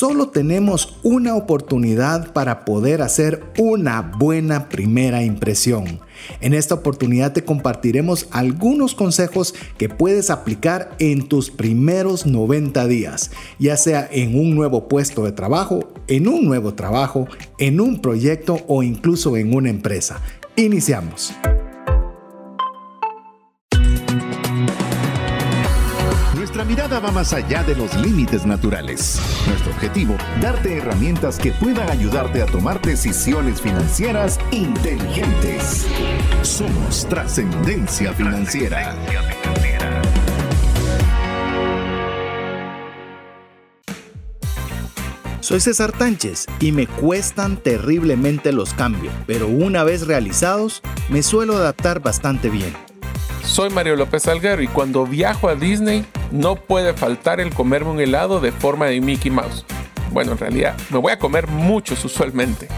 Solo tenemos una oportunidad para poder hacer una buena primera impresión. En esta oportunidad te compartiremos algunos consejos que puedes aplicar en tus primeros 90 días, ya sea en un nuevo puesto de trabajo, en un nuevo trabajo, en un proyecto o incluso en una empresa. Iniciamos. Mirada va más allá de los límites naturales. Nuestro objetivo, darte herramientas que puedan ayudarte a tomar decisiones financieras inteligentes. Somos trascendencia financiera. Soy César Tánchez y me cuestan terriblemente los cambios, pero una vez realizados, me suelo adaptar bastante bien. Soy Mario López Alguero y cuando viajo a Disney no puede faltar el comerme un helado de forma de Mickey Mouse. Bueno, en realidad me voy a comer muchos usualmente.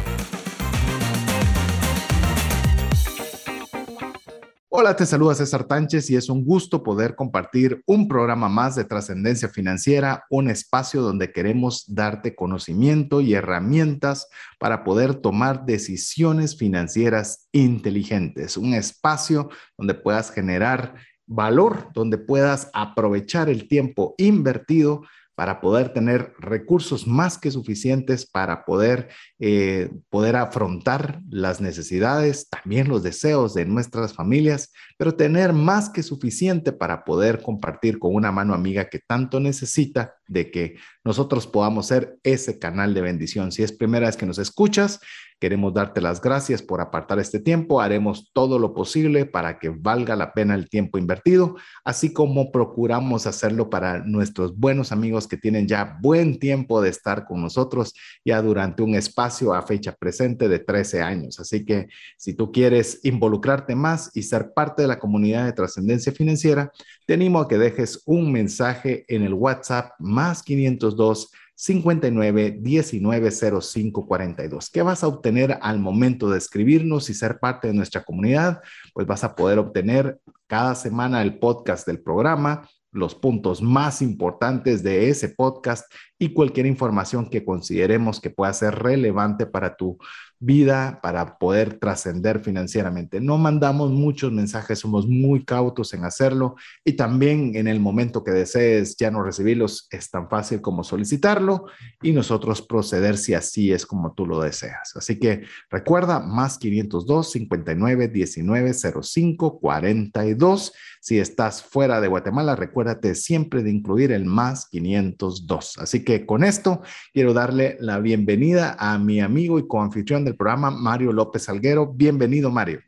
Hola, te saluda César Tánchez y es un gusto poder compartir un programa más de trascendencia financiera, un espacio donde queremos darte conocimiento y herramientas para poder tomar decisiones financieras inteligentes, un espacio donde puedas generar valor, donde puedas aprovechar el tiempo invertido para poder tener recursos más que suficientes para poder, eh, poder afrontar las necesidades, también los deseos de nuestras familias, pero tener más que suficiente para poder compartir con una mano amiga que tanto necesita de que nosotros podamos ser ese canal de bendición. Si es primera vez que nos escuchas, Queremos darte las gracias por apartar este tiempo. Haremos todo lo posible para que valga la pena el tiempo invertido, así como procuramos hacerlo para nuestros buenos amigos que tienen ya buen tiempo de estar con nosotros ya durante un espacio a fecha presente de 13 años. Así que si tú quieres involucrate más y ser parte de la comunidad de trascendencia financiera, te animo a que dejes un mensaje en el WhatsApp más 502 59 19 05 42. ¿Qué vas a obtener al momento de escribirnos y ser parte de nuestra comunidad? Pues vas a poder obtener cada semana el podcast del programa, los puntos más importantes de ese podcast y cualquier información que consideremos que pueda ser relevante para tu vida para poder trascender financieramente. No mandamos muchos mensajes, somos muy cautos en hacerlo y también en el momento que desees ya no recibirlos es tan fácil como solicitarlo y nosotros proceder si así es como tú lo deseas. Así que recuerda más 502 59 19 05 42. Si estás fuera de Guatemala, recuérdate siempre de incluir el más 502. Así que con esto quiero darle la bienvenida a mi amigo y coanfitrión de programa, Mario López Alguero. Bienvenido, Mario.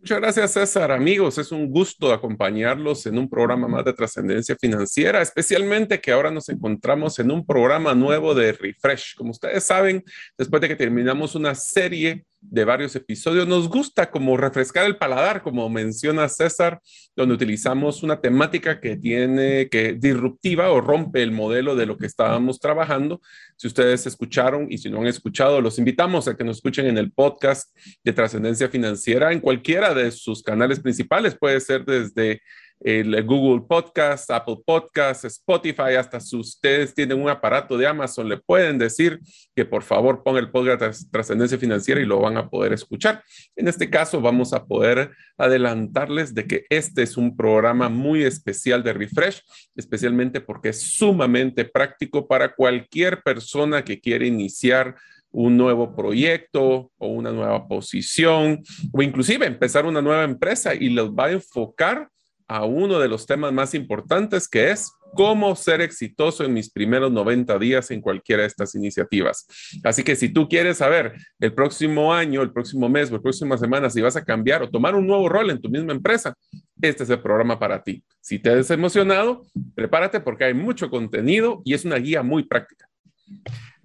Muchas gracias, César. Amigos, es un gusto acompañarlos en un programa más de trascendencia financiera, especialmente que ahora nos encontramos en un programa nuevo de Refresh. Como ustedes saben, después de que terminamos una serie de varios episodios. Nos gusta como refrescar el paladar, como menciona César, donde utilizamos una temática que tiene que disruptiva o rompe el modelo de lo que estábamos trabajando. Si ustedes escucharon y si no han escuchado, los invitamos a que nos escuchen en el podcast de Trascendencia Financiera en cualquiera de sus canales principales. Puede ser desde el Google Podcast, Apple Podcast, Spotify, hasta si ustedes tienen un aparato de Amazon, le pueden decir que por favor ponga el podcast Trascendencia Financiera y lo van a poder escuchar. En este caso, vamos a poder adelantarles de que este es un programa muy especial de Refresh, especialmente porque es sumamente práctico para cualquier persona que quiere iniciar un nuevo proyecto o una nueva posición o inclusive empezar una nueva empresa y los va a enfocar a uno de los temas más importantes que es cómo ser exitoso en mis primeros 90 días en cualquiera de estas iniciativas. Así que si tú quieres saber el próximo año, el próximo mes o la próxima semana si vas a cambiar o tomar un nuevo rol en tu misma empresa, este es el programa para ti. Si te has emocionado, prepárate porque hay mucho contenido y es una guía muy práctica.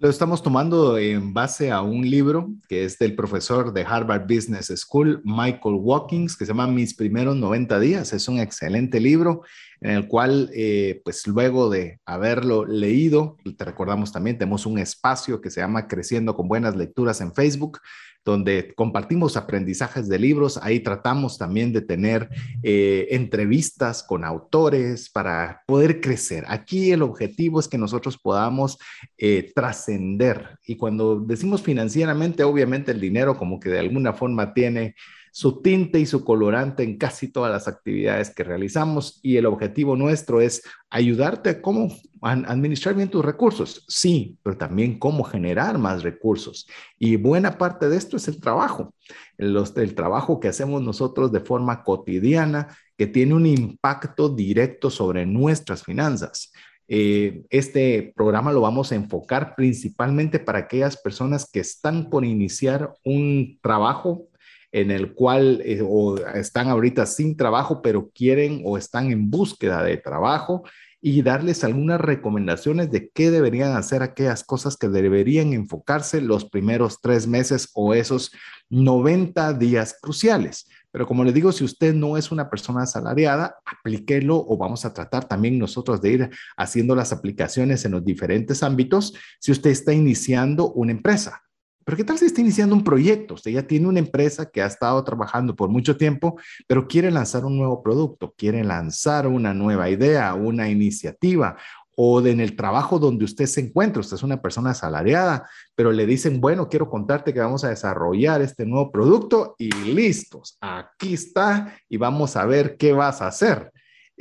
Lo estamos tomando en base a un libro que es del profesor de Harvard Business School, Michael Watkins, que se llama Mis primeros 90 días. Es un excelente libro en el cual, eh, pues luego de haberlo leído, te recordamos también, tenemos un espacio que se llama Creciendo con Buenas Lecturas en Facebook, donde compartimos aprendizajes de libros. Ahí tratamos también de tener eh, entrevistas con autores para poder crecer. Aquí el objetivo es que nosotros podamos eh, trascender. Y cuando decimos financieramente, obviamente el dinero como que de alguna forma tiene su tinte y su colorante en casi todas las actividades que realizamos y el objetivo nuestro es ayudarte a cómo administrar bien tus recursos, sí, pero también cómo generar más recursos. Y buena parte de esto es el trabajo, el, el trabajo que hacemos nosotros de forma cotidiana que tiene un impacto directo sobre nuestras finanzas. Eh, este programa lo vamos a enfocar principalmente para aquellas personas que están por iniciar un trabajo en el cual eh, o están ahorita sin trabajo, pero quieren o están en búsqueda de trabajo y darles algunas recomendaciones de qué deberían hacer aquellas cosas que deberían enfocarse los primeros tres meses o esos 90 días cruciales. Pero como les digo, si usted no es una persona asalariada, aplíquelo o vamos a tratar también nosotros de ir haciendo las aplicaciones en los diferentes ámbitos si usted está iniciando una empresa. Pero ¿qué tal si está iniciando un proyecto? Usted ya tiene una empresa que ha estado trabajando por mucho tiempo, pero quiere lanzar un nuevo producto, quiere lanzar una nueva idea, una iniciativa o en el trabajo donde usted se encuentra, usted es una persona asalariada, pero le dicen, bueno, quiero contarte que vamos a desarrollar este nuevo producto y listos, aquí está y vamos a ver qué vas a hacer.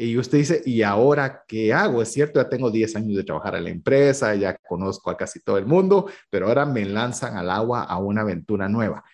Y usted dice, ¿y ahora qué hago? Es cierto, ya tengo 10 años de trabajar en la empresa, ya conozco a casi todo el mundo, pero ahora me lanzan al agua a una aventura nueva.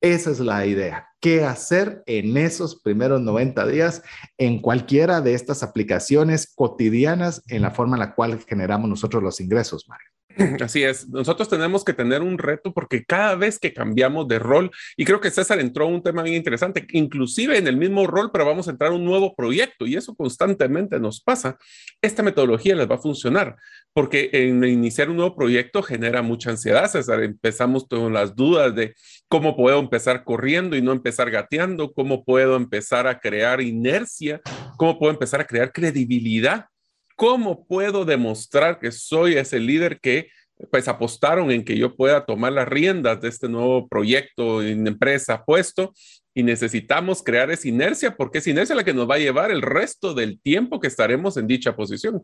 Esa es la idea. ¿Qué hacer en esos primeros 90 días en cualquiera de estas aplicaciones cotidianas en la forma en la cual generamos nosotros los ingresos, Mario? Así es, nosotros tenemos que tener un reto porque cada vez que cambiamos de rol, y creo que César entró un tema bien interesante, inclusive en el mismo rol, pero vamos a entrar a un nuevo proyecto y eso constantemente nos pasa, esta metodología les va a funcionar porque en iniciar un nuevo proyecto genera mucha ansiedad, César. Empezamos con las dudas de cómo puedo empezar corriendo y no empezar gateando, cómo puedo empezar a crear inercia, cómo puedo empezar a crear credibilidad ¿Cómo puedo demostrar que soy ese líder que pues apostaron en que yo pueda tomar las riendas de este nuevo proyecto en empresa puesto y necesitamos crear esa inercia porque es inercia la que nos va a llevar el resto del tiempo que estaremos en dicha posición.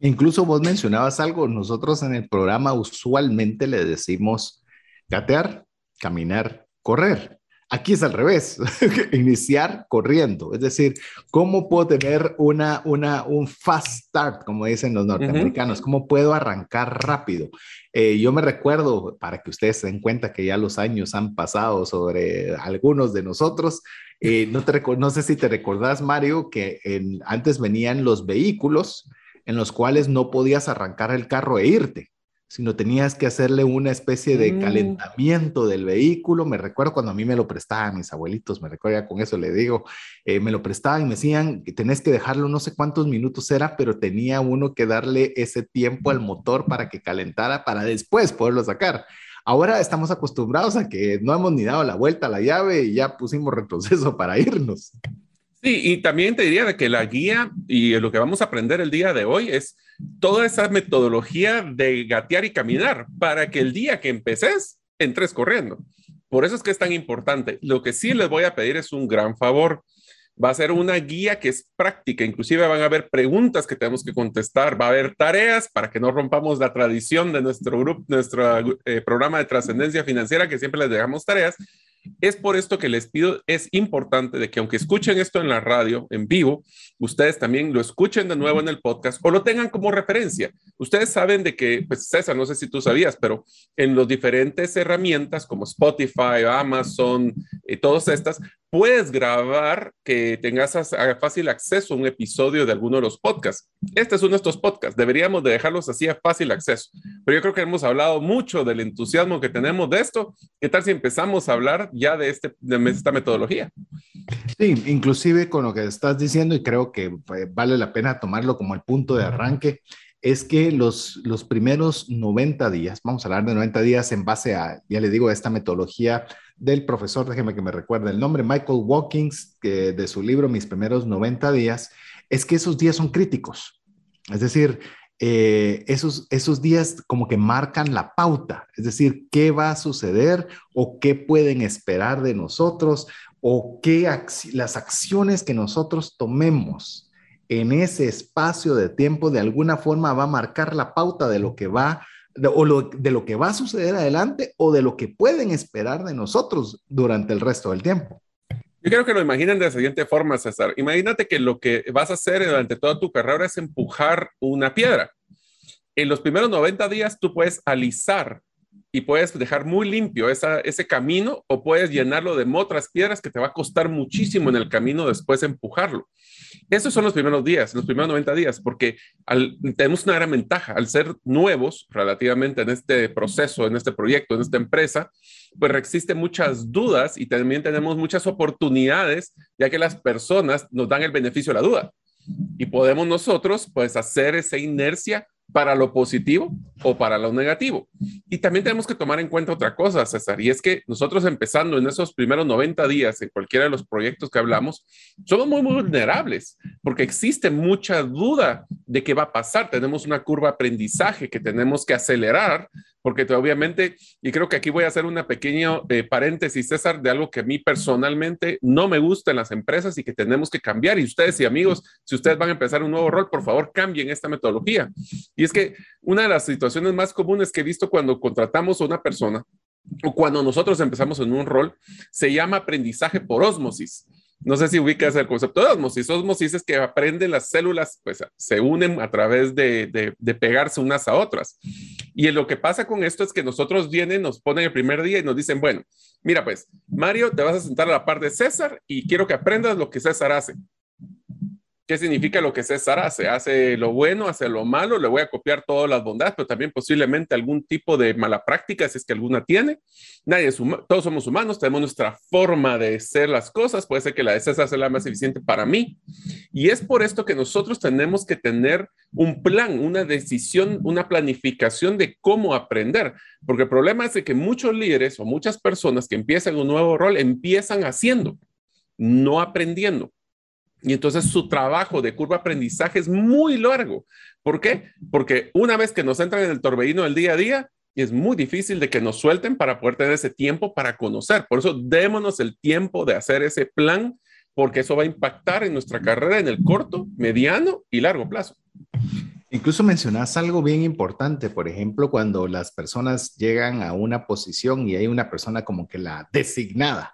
Incluso vos mencionabas algo, nosotros en el programa usualmente le decimos gatear, caminar, correr. Aquí es al revés, iniciar corriendo. Es decir, ¿cómo puedo tener una, una, un fast start, como dicen los norteamericanos? ¿Cómo puedo arrancar rápido? Eh, yo me recuerdo, para que ustedes se den cuenta que ya los años han pasado sobre algunos de nosotros, eh, no, te, no sé si te recordás, Mario, que antes venían los vehículos en los cuales no podías arrancar el carro e irte sino tenías que hacerle una especie de mm. calentamiento del vehículo. Me recuerdo cuando a mí me lo prestaban mis abuelitos, me recuerdo ya con eso le digo, eh, me lo prestaban y me decían que tenés que dejarlo no sé cuántos minutos era, pero tenía uno que darle ese tiempo al motor para que calentara para después poderlo sacar. Ahora estamos acostumbrados a que no hemos ni dado la vuelta a la llave y ya pusimos retroceso para irnos. Sí, y también te diría de que la guía y lo que vamos a aprender el día de hoy es toda esa metodología de gatear y caminar para que el día que empeces entres corriendo. Por eso es que es tan importante. Lo que sí les voy a pedir es un gran favor. Va a ser una guía que es práctica, inclusive van a haber preguntas que tenemos que contestar, va a haber tareas para que no rompamos la tradición de nuestro grupo, nuestro eh, programa de trascendencia financiera, que siempre les dejamos tareas, es por esto que les pido, es importante de que aunque escuchen esto en la radio, en vivo, ustedes también lo escuchen de nuevo en el podcast o lo tengan como referencia. Ustedes saben de que, pues César, no sé si tú sabías, pero en las diferentes herramientas como Spotify, Amazon y todas estas, puedes grabar que tengas fácil acceso a un episodio de alguno de los podcasts. Este es uno de estos podcasts. Deberíamos de dejarlos así a fácil acceso. Pero yo creo que hemos hablado mucho del entusiasmo que tenemos de esto. ¿Qué tal si empezamos a hablar ya de, este, de esta metodología? Sí, inclusive con lo que estás diciendo y creo que eh, vale la pena tomarlo como el punto de arranque es que los, los primeros 90 días, vamos a hablar de 90 días en base a, ya le digo, esta metodología del profesor, déjeme que me recuerde el nombre, Michael Watkins, que de su libro Mis primeros 90 días, es que esos días son críticos. Es decir, eh, esos, esos días como que marcan la pauta, es decir, qué va a suceder o qué pueden esperar de nosotros o qué las acciones que nosotros tomemos en ese espacio de tiempo de alguna forma va a marcar la pauta de lo que va o de lo que va a suceder adelante o de lo que pueden esperar de nosotros durante el resto del tiempo. Yo creo que lo imaginen de la siguiente forma, César. Imagínate que lo que vas a hacer durante toda tu carrera es empujar una piedra. En los primeros 90 días tú puedes alisar y puedes dejar muy limpio ese camino o puedes llenarlo de otras piedras que te va a costar muchísimo en el camino después empujarlo. Esos son los primeros días, los primeros 90 días, porque tenemos una gran ventaja. Al ser nuevos relativamente en este proceso, en este proyecto, en esta empresa, pues existen muchas dudas y también tenemos muchas oportunidades, ya que las personas nos dan el beneficio de la duda. Y podemos nosotros, pues, hacer esa inercia para lo positivo o para lo negativo. Y también tenemos que tomar en cuenta otra cosa, César, y es que nosotros empezando en esos primeros 90 días en cualquiera de los proyectos que hablamos, somos muy, muy vulnerables porque existe mucha duda de qué va a pasar. Tenemos una curva de aprendizaje que tenemos que acelerar porque obviamente, y creo que aquí voy a hacer una pequeña eh, paréntesis, César, de algo que a mí personalmente no me gusta en las empresas y que tenemos que cambiar. Y ustedes y amigos, si ustedes van a empezar un nuevo rol, por favor, cambien esta metodología. Y es que una de las situaciones más comunes que he visto cuando contratamos a una persona o cuando nosotros empezamos en un rol, se llama aprendizaje por osmosis. No sé si ubicas el concepto de osmosis. Osmosis es que aprenden las células, pues se unen a través de, de, pegarse unas a otras. Y lo que pasa con esto es que nosotros vienen, nos ponen el primer día y nos dicen, bueno, mira pues, Mario, te vas a sentar a la par de César y quiero que aprendas lo que César hace. ¿Qué significa lo que César hace? Hace lo bueno, hace lo malo, le voy a copiar todas las bondades, pero también posiblemente algún tipo de mala práctica, si es que alguna tiene. Nadie es todos somos humanos, tenemos nuestra forma de hacer las cosas, puede ser que la de César sea la más eficiente para mí. Y es por esto que nosotros tenemos que tener un plan, una decisión, una planificación de cómo aprender, porque el problema es de que muchos líderes o muchas personas que empiezan un nuevo rol empiezan haciendo, no aprendiendo. Y entonces su trabajo de curva aprendizaje es muy largo. ¿Por qué? Porque una vez que nos entran en el torbellino del día a día, es muy difícil de que nos suelten para poder tener ese tiempo para conocer. Por eso démonos el tiempo de hacer ese plan, porque eso va a impactar en nuestra carrera en el corto, mediano y largo plazo. Incluso mencionas algo bien importante, por ejemplo, cuando las personas llegan a una posición y hay una persona como que la designada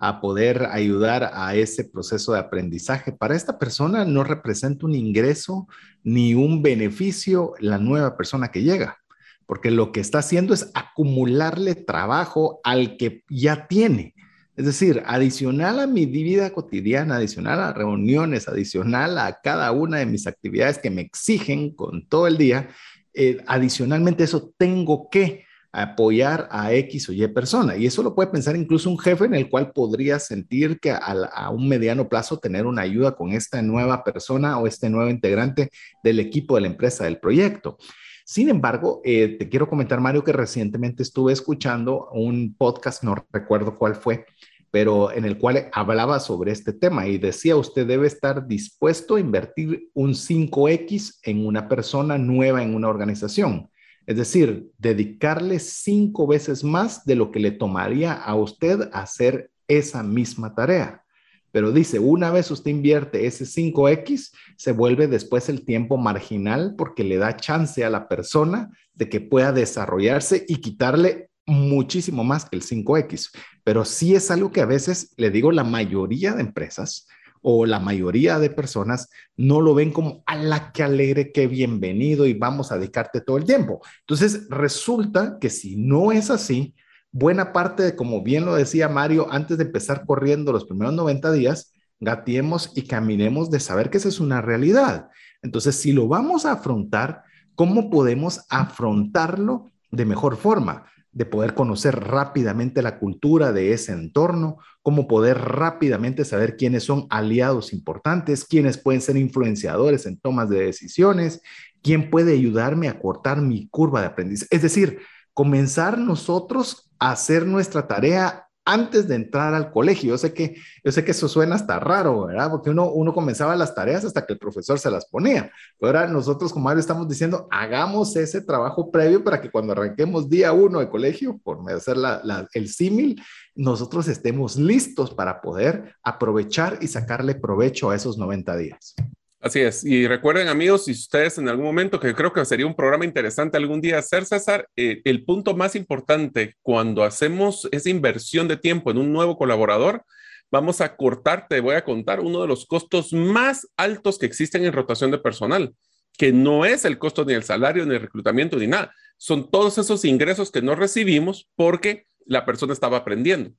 a poder ayudar a ese proceso de aprendizaje. Para esta persona no representa un ingreso ni un beneficio la nueva persona que llega, porque lo que está haciendo es acumularle trabajo al que ya tiene. Es decir, adicional a mi vida cotidiana, adicional a reuniones, adicional a cada una de mis actividades que me exigen con todo el día, eh, adicionalmente eso tengo que apoyar a X o Y persona. Y eso lo puede pensar incluso un jefe en el cual podría sentir que a, un mediano plazo tener una ayuda con esta nueva persona o este nuevo integrante del equipo de la empresa, del proyecto. Sin embargo, eh, te quiero comentar, Mario, que recientemente estuve escuchando un podcast, no recuerdo cuál fue, pero en el cual hablaba sobre este tema y decía, usted debe estar dispuesto a invertir un 5X en una persona nueva en una organización. Es decir, dedicarle cinco veces más de lo que le tomaría a usted hacer esa misma tarea. Pero dice, una vez usted invierte ese 5X, se vuelve después el tiempo marginal porque le da chance a la persona de que pueda desarrollarse y quitarle muchísimo más que el 5X. Pero sí es algo que a veces, le digo, la mayoría de empresas o la mayoría de personas no lo ven como a la que alegre, que bienvenido y vamos a dedicarte todo el tiempo. Entonces, resulta que si no es así, buena parte de, como bien lo decía Mario, antes de empezar corriendo los primeros 90 días, gatiemos y caminemos de saber que esa es una realidad. Entonces, si lo vamos a afrontar, ¿cómo podemos afrontarlo de mejor forma? De poder conocer rápidamente la cultura de ese entorno, cómo poder rápidamente saber quiénes son aliados importantes, quiénes pueden ser influenciadores en tomas de decisiones, quién puede ayudarme a cortar mi curva de aprendizaje. Es decir, comenzar nosotros a hacer nuestra tarea antes de entrar al colegio. Yo sé que, yo sé que eso suena hasta raro, ¿verdad? Porque uno, uno comenzaba las tareas hasta que el profesor se las ponía. Pero ahora nosotros como Mario estamos diciendo, hagamos ese trabajo previo para que cuando arranquemos día uno de colegio, por hacer la, el símil, nosotros estemos listos para poder aprovechar y sacarle provecho a esos 90 días. Así es. Y recuerden, amigos, si ustedes en algún momento, que creo que sería un programa interesante algún día hacer, César, eh, el punto más importante cuando hacemos esa inversión de tiempo en un nuevo colaborador, vamos a cortar, te voy a contar, uno de los costos más altos que existen en rotación de personal, que no es el costo ni el salario, ni el reclutamiento, ni nada. Son todos esos ingresos que no recibimos porque la persona estaba aprendiendo.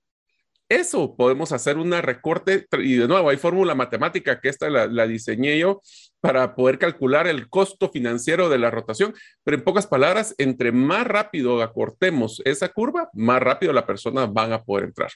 Eso podemos hacer una recorte y de nuevo hay fórmula matemática que esta la, diseñé yo para poder calcular el costo financiero de la rotación, pero en pocas palabras, entre más rápido acortemos esa curva, más rápido la persona van a poder entrar.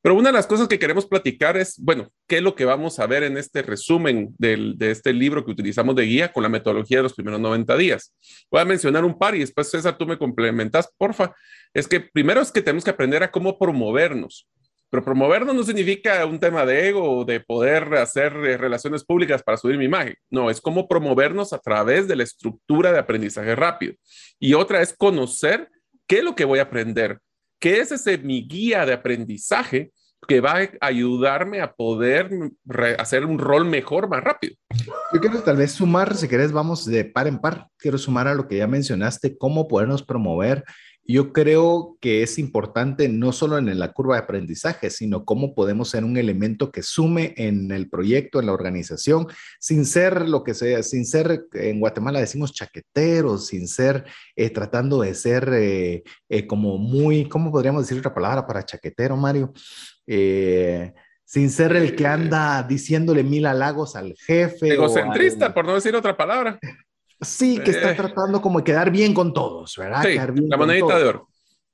Pero una de las cosas que queremos platicar es, bueno, ¿qué es lo que vamos a ver en este resumen de este libro que utilizamos de guía con la metodología de los primeros 90 días? Voy a mencionar un par y después, César, tú me complementas, porfa. Es que primero es que tenemos que aprender a cómo promovernos. Pero promovernos no significa un tema de ego o de poder hacer eh, relaciones públicas para subir mi imagen. No, es como promovernos a través de la estructura de aprendizaje rápido. Y otra es conocer qué es lo que voy a aprender, qué es ese mi guía de aprendizaje que va a ayudarme a poder hacer un rol mejor más rápido. Yo quiero tal vez sumar, si querés, vamos de par en par. Quiero sumar a lo que ya mencionaste, cómo podernos promover yo creo que es importante no solo en la curva de aprendizaje, sino cómo podemos ser un elemento que sume en el proyecto, en la organización, sin ser lo que sea, sin ser, en Guatemala decimos chaqueteros, sin ser eh, tratando de ser eh, eh, como muy, ¿cómo podríamos decir otra palabra para chaquetero, Mario? sin ser el que anda diciéndole mil halagos al jefe. Egocentrista, por no decir otra palabra. Sí, que está tratando como de quedar bien con todos, ¿verdad? Sí, la monedita de oro.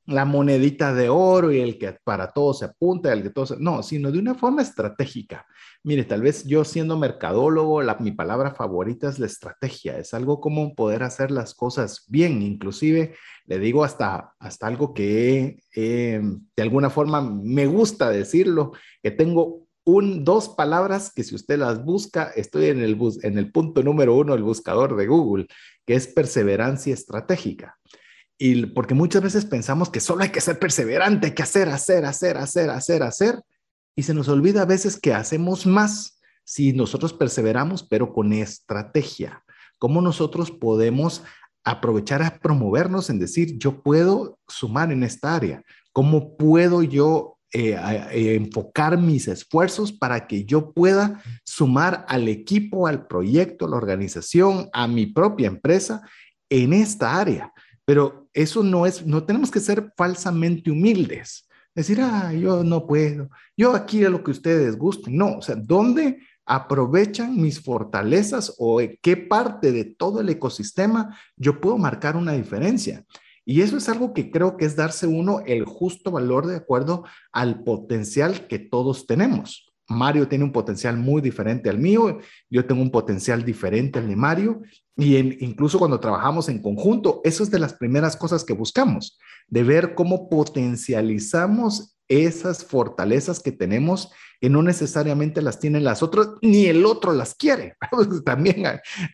La monedita de oro y el que para todos se apunta, el que todos... No, sino de una forma estratégica. Mire, tal vez yo siendo mercadólogo, la, mi palabra favorita es la estrategia. Es algo como poder hacer las cosas bien. Inclusive, le digo hasta, hasta algo que de alguna forma me gusta decirlo, que tengo un, dos palabras que si usted las busca, estoy en el, bus, en el punto número uno del buscador de Google, que es perseverancia estratégica. Y porque muchas veces pensamos que solo hay que ser perseverante, hay que hacer, hacer, hacer, hacer, hacer, hacer. Y se nos olvida a veces que hacemos más si nosotros perseveramos, pero con estrategia. ¿Cómo nosotros podemos aprovechar a promovernos en decir, yo puedo sumar en esta área? ¿Cómo puedo yo eh, eh, enfocar mis esfuerzos para que yo pueda sumar al equipo, al proyecto, a la organización, a mi propia empresa en esta área. Pero eso no es, no tenemos que ser falsamente humildes. Decir, ah, yo no puedo, yo aquí a lo que ustedes gusten. No, o sea, ¿dónde aprovechan mis fortalezas o en qué parte de todo el ecosistema yo puedo marcar una diferencia? Y eso es algo que creo que es darse uno el justo valor de acuerdo al potencial que todos tenemos. Mario tiene un potencial muy diferente al mío, yo tengo un potencial diferente al de Mario y incluso cuando trabajamos en conjunto, eso es de las primeras cosas que buscamos, de ver cómo potencializamos esas fortalezas que tenemos que no necesariamente las tienen las otras, ni el otro las quiere. También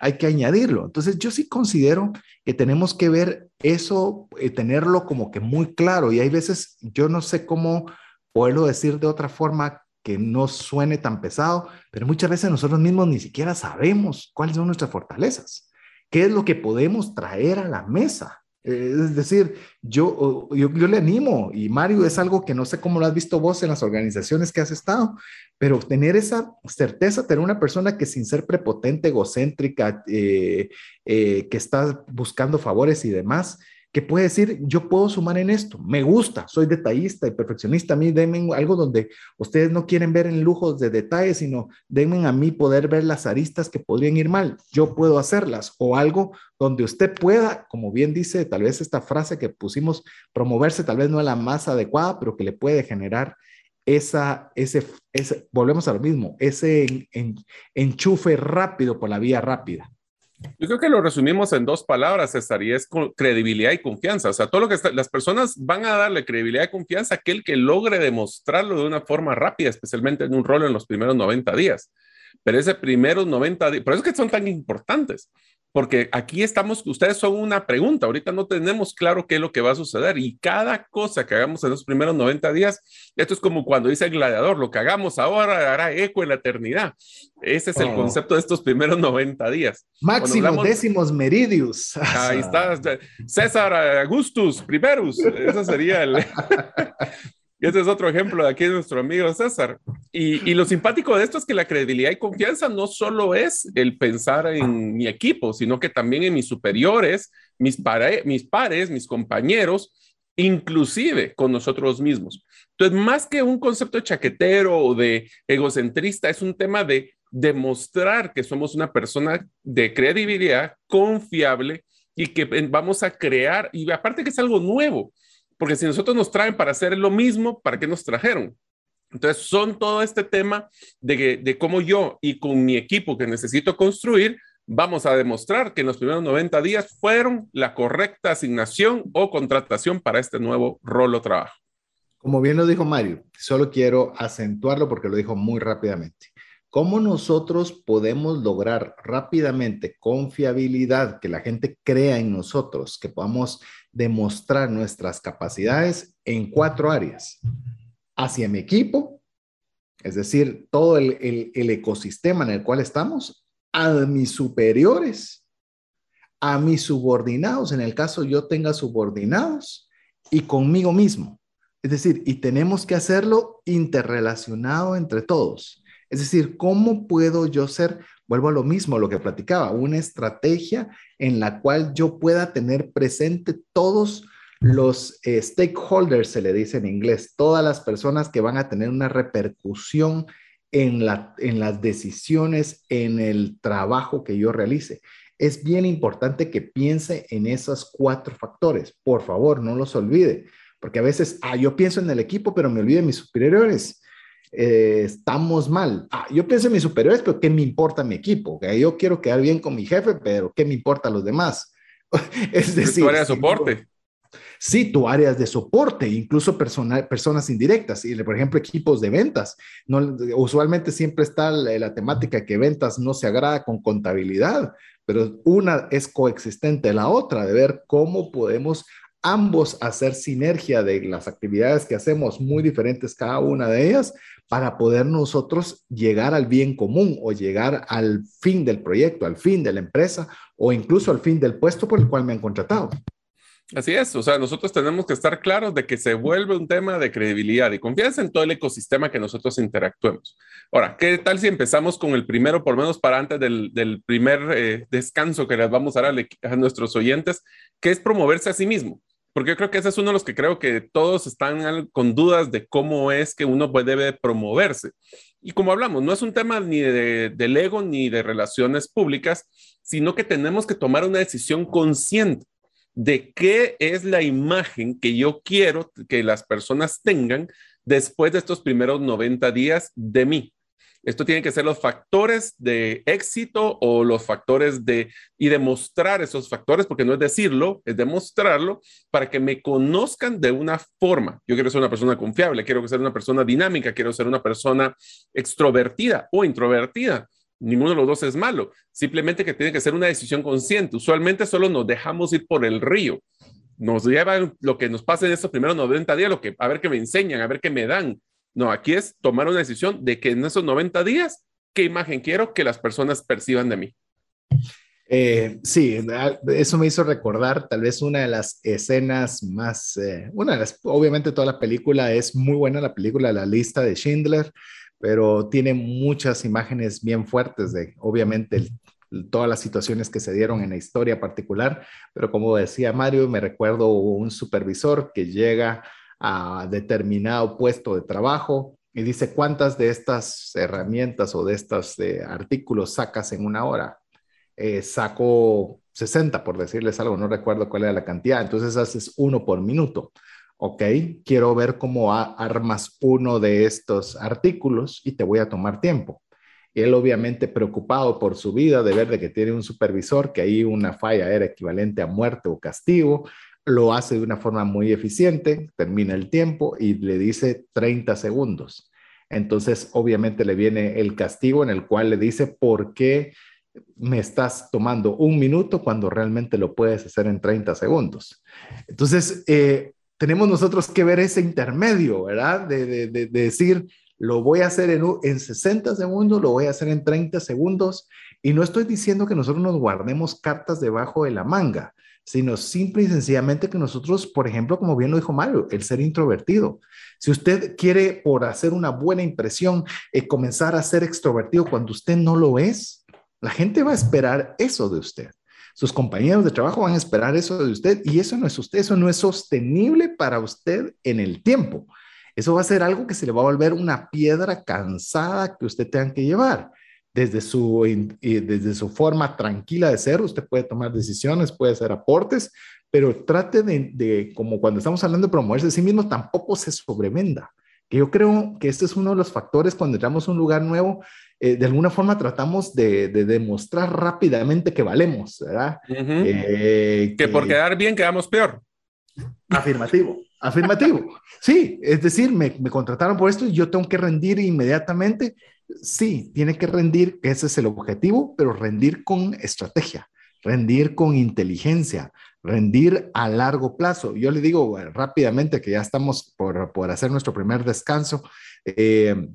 hay, que añadirlo. Entonces, yo sí considero que tenemos que ver eso, eh, tenerlo como que muy claro. Y hay veces, yo no sé cómo poderlo decir de otra forma que no suene tan pesado, pero muchas veces nosotros mismos ni siquiera sabemos cuáles son nuestras fortalezas, qué es lo que podemos traer a la mesa. Es decir, yo, yo, le animo, y Mario, es algo que no sé cómo lo has visto vos en las organizaciones que has estado, pero tener esa certeza, tener una persona que sin ser prepotente, egocéntrica, eh, eh, que está buscando favores y demás, que puede decir, yo puedo sumar en esto, me gusta, soy detallista y perfeccionista, a mí denme algo donde ustedes no quieren ver en lujos de detalles, sino denme a mí poder ver las aristas que podrían ir mal, yo puedo hacerlas, o algo donde usted pueda, como bien dice, tal vez esta frase que pusimos, promoverse tal vez no es la más adecuada, pero que le puede generar esa, ese, ese volvemos a lo mismo, ese enchufe rápido por la vía rápida. Yo creo que lo resumimos en dos palabras, César, es credibilidad y confianza. O sea, todo lo que las personas van a darle credibilidad y confianza a aquel que logre demostrarlo de una forma rápida, especialmente en un rol en los primeros 90 días. Pero ese primeros 90 días, por eso es que son tan importantes, porque aquí estamos, ustedes son una pregunta, ahorita no tenemos claro qué es lo que va a suceder y cada cosa que hagamos en los primeros 90 días, esto es como cuando dice el gladiador, lo que hagamos ahora hará eco en la eternidad. Ese es el oh. concepto de estos primeros 90 días. Máximo décimos meridius. Ahí está, César Augustus primerus, eso sería el... Y este es otro ejemplo de aquí de nuestro amigo César. Y, lo simpático de esto es que la credibilidad y confianza no solo es el pensar en mi equipo, sino que también en mis superiores, mis, mis pares, mis compañeros, inclusive con nosotros mismos. Entonces, más que un concepto chaquetero o de egocentrista, es un tema de demostrar que somos una persona de credibilidad, confiable y que vamos a crear, y aparte que es algo nuevo, porque si nosotros nos traen para hacer lo mismo, ¿para qué nos trajeron? Entonces, son todo este tema de, de cómo yo y con mi equipo que necesito construir, vamos a demostrar que en los primeros 90 días fueron la correcta asignación o contratación para este nuevo rol o trabajo. Como bien lo dijo Mario, solo quiero acentuarlo porque lo dijo muy rápidamente. ¿Cómo nosotros podemos lograr rápidamente confiabilidad, que la gente crea en nosotros, que podamos demostrar nuestras capacidades en cuatro áreas? Hacia mi equipo, es decir, todo el, ecosistema en el cual estamos, a mis superiores, a mis subordinados, en el caso yo tenga subordinados, y conmigo mismo. Es decir, y tenemos que hacerlo interrelacionado entre todos. Es decir, ¿cómo puedo yo ser, vuelvo a lo mismo, lo que platicaba, una estrategia en la cual yo pueda tener presente todos los eh, stakeholders, se le dice en inglés, todas las personas que van a tener una repercusión en, la, en las decisiones, en el trabajo que yo realice. Es bien importante que piense en esos cuatro factores. Por favor, no los olvide, porque a veces, ah, yo pienso en el equipo, pero me olvido de mis superiores eh, estamos mal. Ah, yo pienso en mis superiores, pero ¿qué me importa mi equipo? Yo quiero quedar bien con mi jefe, pero ¿qué me importa a los demás? es decir, tu área de soporte. Sí, tu áreas de soporte, incluso personas indirectas, y por ejemplo equipos de ventas. No, usualmente siempre está la, la temática que ventas no se agrada con contabilidad, pero una es coexistente a la otra, de ver cómo podemos ambos hacer sinergia de las actividades que hacemos, muy diferentes cada una de ellas, para poder nosotros llegar al bien común o llegar al fin del proyecto, al fin de la empresa o incluso al fin del puesto por el cual me han contratado. Así es, o sea, nosotros tenemos que estar claros de que se vuelve un tema de credibilidad y confianza en todo el ecosistema que nosotros interactuemos. Ahora, ¿qué tal si empezamos con el primero, por lo menos para antes del, primer eh, descanso que les vamos a dar a nuestros oyentes, que es promoverse a sí mismo? Porque yo creo que ese es uno de los que creo que todos están con dudas de cómo es que uno debe promoverse. Y como hablamos, no es un tema ni de, del ego ni de relaciones públicas, sino que tenemos que tomar una decisión consciente de qué es la imagen que yo quiero que las personas tengan después de estos primeros 90 días de mí. Esto tiene que ser los factores de éxito o los factores de y demostrar esos factores, porque no es decirlo, es demostrarlo para que me conozcan de una forma. Yo quiero ser una persona confiable, quiero ser una persona dinámica, quiero ser una persona extrovertida o introvertida. Ninguno de los dos es malo, simplemente que tiene que ser una decisión consciente. Usualmente solo nos dejamos ir por el río nos lleva lo que nos pasa en estos primeros 90 días, lo que, a ver qué me enseñan, a ver qué me dan, no, aquí es tomar una decisión de que en esos 90 días, ¿qué imagen quiero que las personas perciban de mí? Eh, sí, eso me hizo recordar tal vez una de las escenas más, eh, una de las, obviamente toda la película es muy buena, la película La lista de Schindler, pero tiene muchas imágenes bien fuertes de, obviamente, todas las situaciones que se dieron en la historia particular, pero como decía Mario, me recuerdo un supervisor que llega a determinado puesto de trabajo y dice cuántas de estas herramientas o de estos eh, artículos sacas en una hora. Eh, saco 60, por decirles algo, no recuerdo cuál era la cantidad, entonces haces uno por minuto. Ok, quiero ver cómo armas uno de estos artículos y te voy a tomar tiempo. él obviamente preocupado por su vida, de ver de que tiene un supervisor, que ahí una falla era equivalente a muerte o castigo, lo hace de una forma muy eficiente, termina el tiempo y le dice 30 segundos. Entonces, obviamente le viene el castigo en el cual le dice, ¿por qué me estás tomando un minuto cuando realmente lo puedes hacer en 30 segundos? Entonces, eh, tenemos nosotros que ver ese intermedio, ¿verdad? De, decir, lo voy a hacer en, en 60 segundos, lo voy a hacer en 30 segundos. Y no estoy diciendo que nosotros nos guardemos cartas debajo de la manga sino simple y sencillamente que nosotros, por ejemplo, como bien lo dijo Mario, el ser introvertido. Si usted quiere, por hacer una buena impresión, eh, comenzar a ser extrovertido cuando usted no lo es, la gente va a esperar eso de usted. Sus compañeros de trabajo van a esperar eso de usted y eso no es usted, eso no es sostenible para usted en el tiempo. Eso va a ser algo que se le va a volver una piedra cansada que usted tenga que llevar desde su, desde su forma tranquila de ser, usted puede tomar decisiones, puede hacer aportes, pero trate de, como cuando estamos hablando de promoverse a sí mismo, tampoco se sobrevenda. Que yo creo que este es uno de los factores cuando entramos a un lugar nuevo, eh, de alguna forma tratamos de, demostrar rápidamente que valemos, ¿verdad? Eh, que, por quedar bien quedamos peor. Afirmativo, afirmativo. Sí, es decir, me, me contrataron por esto y yo tengo que rendir inmediatamente sí, tiene que rendir, ese es el objetivo, pero rendir con estrategia, rendir con inteligencia, rendir a largo plazo. Yo le digo rápidamente que ya estamos por, hacer nuestro primer descanso. Eh,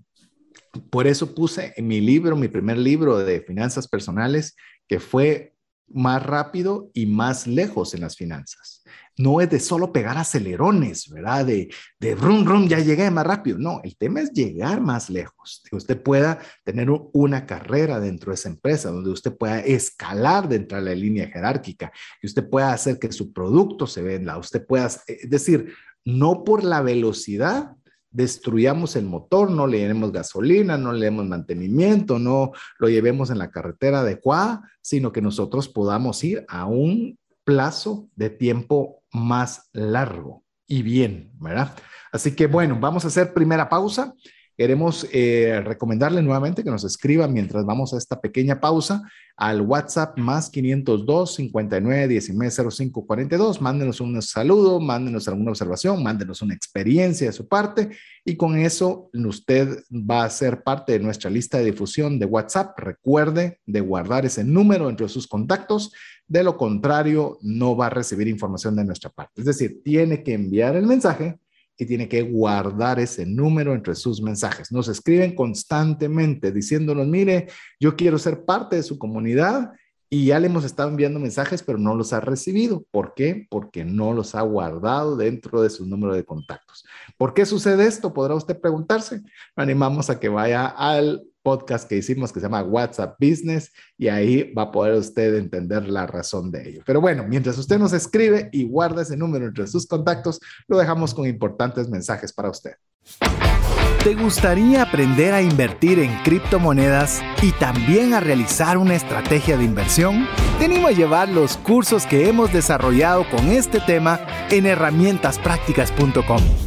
por eso puse en mi libro, mi primer libro de finanzas personales, que fue más rápido y más lejos en las finanzas no es de solo pegar acelerones, ¿verdad? De, de rum, rum, ya llegué más rápido. No, el tema es llegar más lejos, que usted pueda tener una carrera dentro de esa empresa, donde usted pueda escalar dentro de la línea jerárquica, que usted pueda hacer que su producto se venda, usted pueda, es decir, no por la velocidad destruyamos el motor, no le demos gasolina, no le demos mantenimiento, no lo llevemos en la carretera adecuada, sino que nosotros podamos ir a un plazo de tiempo más largo y bien, ¿verdad? Así que bueno, vamos a hacer primera pausa. Queremos eh, recomendarle nuevamente que nos escriba mientras vamos a esta pequeña pausa al WhatsApp más 502 59 19 05 42. Mándenos un saludo, mándenos alguna observación, mándenos una experiencia de su parte y con eso usted va a ser parte de nuestra lista de difusión de WhatsApp. Recuerde de guardar ese número entre sus contactos. De lo contrario, no va a recibir información de nuestra parte. Es decir, tiene que enviar el mensaje y tiene que guardar ese número entre sus mensajes. Nos escriben constantemente diciéndonos, mire, yo quiero ser parte de su comunidad y ya le hemos estado enviando mensajes, pero no los ha recibido. ¿Por qué? Porque no los ha guardado dentro de su número de contactos. ¿Por qué sucede esto? Podrá usted preguntarse. animamos a que vaya al podcast que hicimos que se llama WhatsApp Business y ahí va a poder usted entender la razón de ello. Pero bueno, mientras usted nos escribe y guarda ese número entre sus contactos, lo dejamos con importantes mensajes para usted. ¿Te gustaría aprender a invertir en criptomonedas y también a realizar una estrategia de inversión? Te animo a llevar los cursos que hemos desarrollado con este tema en herramientasprácticas.com.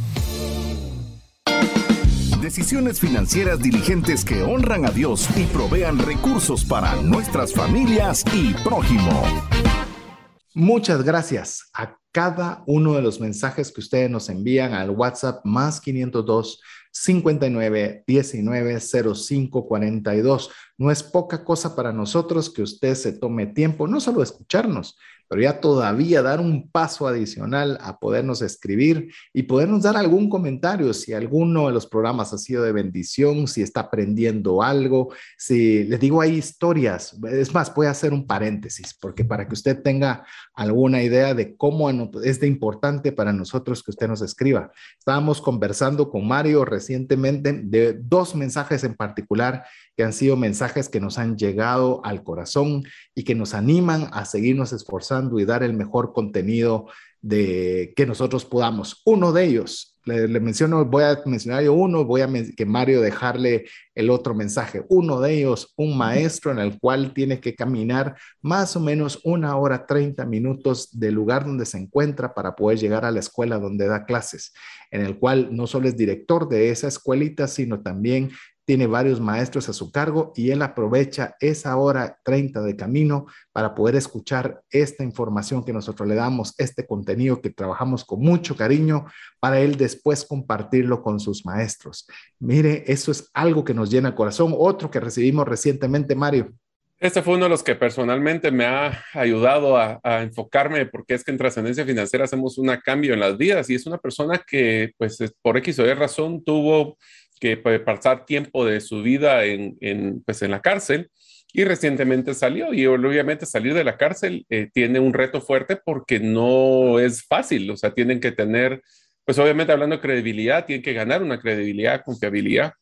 Decisiones financieras diligentes que honran a Dios y provean recursos para nuestras familias y prójimo. Muchas gracias a cada uno de los mensajes que ustedes nos envían al WhatsApp más 502 59 19 05 42. No es poca cosa para nosotros que usted se tome tiempo, no solo escucharnos, pero ya todavía dar un paso adicional a podernos escribir y podernos dar algún comentario si alguno de los programas ha sido de bendición, si está aprendiendo algo, si les digo hay historias, es más, voy a hacer un paréntesis porque para que usted tenga alguna idea de cómo es de importante para nosotros que usted nos escriba. Estábamos conversando con Mario recientemente de dos mensajes en particular que han sido mensajes que nos han llegado al corazón y que nos animan a seguirnos esforzando y dar el mejor contenido de que nosotros podamos. Uno de ellos le, menciono, voy a mencionar yo uno, voy a que Mario dejarle el otro mensaje. Uno de ellos, un maestro en el cual tiene que caminar más o menos una hora 30 minutos del lugar donde se encuentra para poder llegar a la escuela donde da clases, en el cual no solo es director de esa escuelita, sino también tiene varios maestros a su cargo y él aprovecha esa hora 30 de camino para poder escuchar esta información que nosotros le damos, este contenido que trabajamos con mucho cariño para él después compartirlo con sus maestros. Mire, eso es algo que nos llena el corazón. Otro que recibimos recientemente, Mario. Este fue uno de los que personalmente me ha ayudado a, enfocarme, porque es que en trascendencia financiera hacemos un cambio en las vidas y es una persona que, pues, por X o Y razón tuvo que pasar tiempo de su vida en, en, pues, en la cárcel y recientemente salió y obviamente salir de la cárcel eh, tiene un reto fuerte porque no es fácil, o sea, tienen que tener, pues obviamente hablando de credibilidad, tienen que ganar una credibilidad, confiabilidad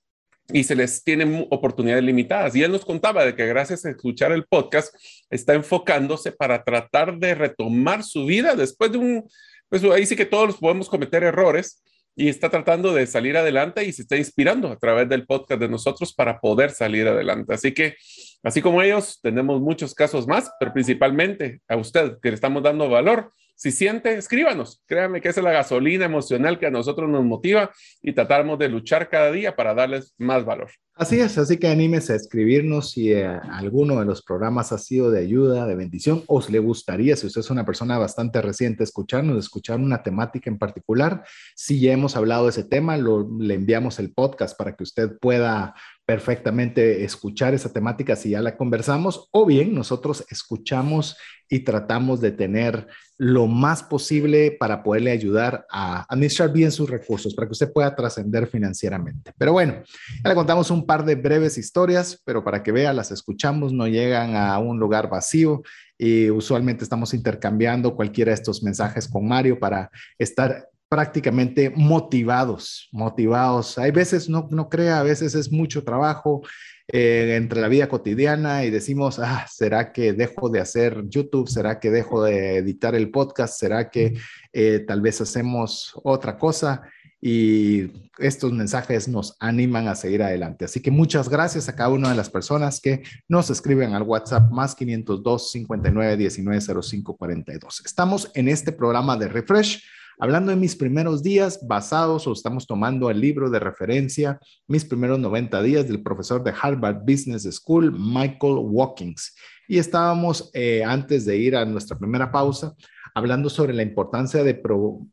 y se les tienen oportunidades limitadas. Y él nos contaba de que gracias a escuchar el podcast está enfocándose para tratar de retomar su vida después de un, pues ahí sí que todos podemos cometer errores, y está tratando de salir adelante y se está inspirando a través del podcast de nosotros para poder salir adelante. Así que, así como ellos, tenemos muchos casos más, pero principalmente a usted que le estamos dando valor. Si siente, escríbanos. Créanme que esa es la gasolina emocional que a nosotros nos motiva y tratamos de luchar cada día para darles más valor. Así es, así que anímese a escribirnos si eh, alguno de los programas ha sido de ayuda, de bendición, o le gustaría, si usted es una persona bastante reciente, escucharnos, escuchar una temática en particular. Si ya hemos hablado de ese tema, le enviamos el podcast para que usted pueda perfectamente escuchar esa temática si ya la conversamos, o bien nosotros escuchamos y tratamos de tener lo más posible para poderle ayudar a administrar bien sus recursos, para que usted pueda trascender financieramente. Pero bueno, ya le contamos un par de breves historias, pero para que vea, las escuchamos, no llegan a un lugar vacío y usualmente estamos intercambiando cualquiera de estos mensajes con Mario para estar prácticamente motivados, motivados. Hay veces, no, no crea, a veces es mucho trabajo eh, entre la vida cotidiana y decimos, ah, ¿será que dejo de hacer YouTube? ¿Será que dejo de editar el podcast? ¿Será que eh, tal vez hacemos otra cosa? Y estos mensajes nos animan a seguir adelante. Así que muchas gracias a cada una de las personas que nos escriben al WhatsApp más 502 59 19 05 42. Estamos en este programa de Refresh Hablando de mis primeros días, basados o estamos tomando el libro de referencia, mis primeros 90 días del profesor de Harvard Business School, Michael Watkins. Y estábamos, eh, antes de ir a nuestra primera pausa, hablando sobre la importancia de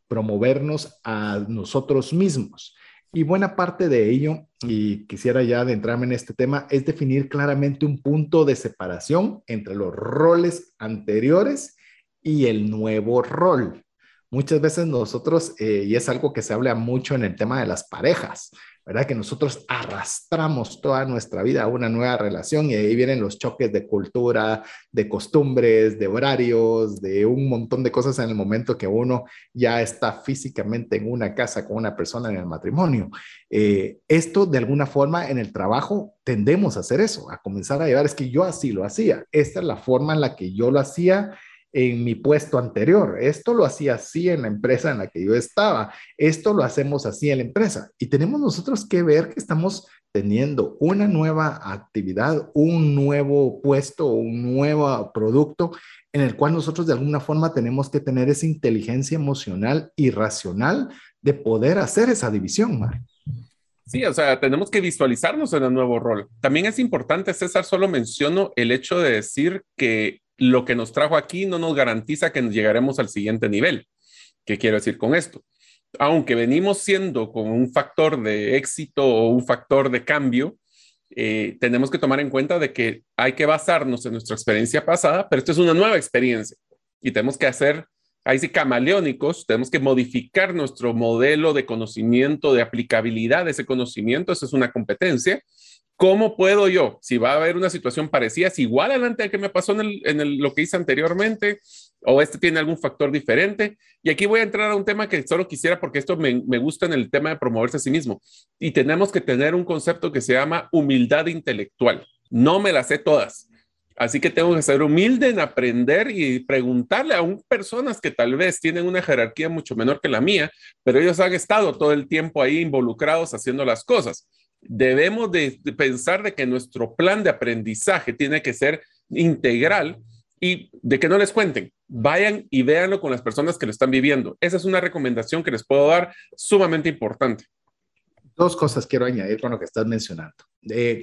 promovernos a nosotros mismos. Y buena parte de ello, y quisiera ya adentrarme en este tema, es definir claramente un punto de separación entre los roles anteriores y el nuevo rol. Muchas veces nosotros, eh, y es algo que se habla mucho en el tema de las parejas, ¿verdad? Que nosotros arrastramos toda nuestra vida a una nueva relación y ahí vienen los choques de cultura, de costumbres, de horarios, de un montón de cosas en el momento que uno ya está físicamente en una casa con una persona en el matrimonio. Eh, esto de alguna forma en el trabajo tendemos a hacer eso, a comenzar a llevar, es que yo así lo hacía, esta es la forma en la que yo lo hacía en mi puesto anterior. Esto lo hacía así en la empresa en la que yo estaba. Esto lo hacemos así en la empresa. Y tenemos nosotros que ver que estamos teniendo una nueva actividad, un nuevo puesto, un nuevo producto en el cual nosotros de alguna forma tenemos que tener esa inteligencia emocional y racional de poder hacer esa división. Sí, o sea, tenemos que visualizarnos en el nuevo rol. También es importante, César, solo menciono el hecho de decir que lo que nos trajo aquí no nos garantiza que llegaremos al siguiente nivel. ¿Qué quiero decir con esto? Aunque venimos siendo como un factor de éxito o un factor de cambio, eh, tenemos que tomar en cuenta de que hay que basarnos en nuestra experiencia pasada, pero esto es una nueva experiencia y tenemos que hacer, ahí sí, camaleónicos, tenemos que modificar nuestro modelo de conocimiento, de aplicabilidad de ese conocimiento, esa es una competencia ¿Cómo puedo yo, si va a haber una situación parecida, si igual adelante al que me pasó en, lo que hice anteriormente, o este tiene algún factor diferente? Y aquí voy a entrar a un tema que solo quisiera, porque esto me, me gusta en el tema de promoverse a sí mismo. Y tenemos que tener un concepto que se llama humildad intelectual. No me las sé todas. Así que tengo que ser humilde en aprender y preguntarle a un, personas que tal vez tienen una jerarquía mucho menor que la mía, pero ellos han estado todo el tiempo ahí involucrados haciendo las cosas debemos de, pensar de que nuestro plan de aprendizaje tiene que ser integral y de que no les cuenten, vayan y véanlo con las personas que lo están viviendo. Esa es una recomendación que les puedo dar sumamente importante. Dos cosas quiero añadir con lo que estás mencionando.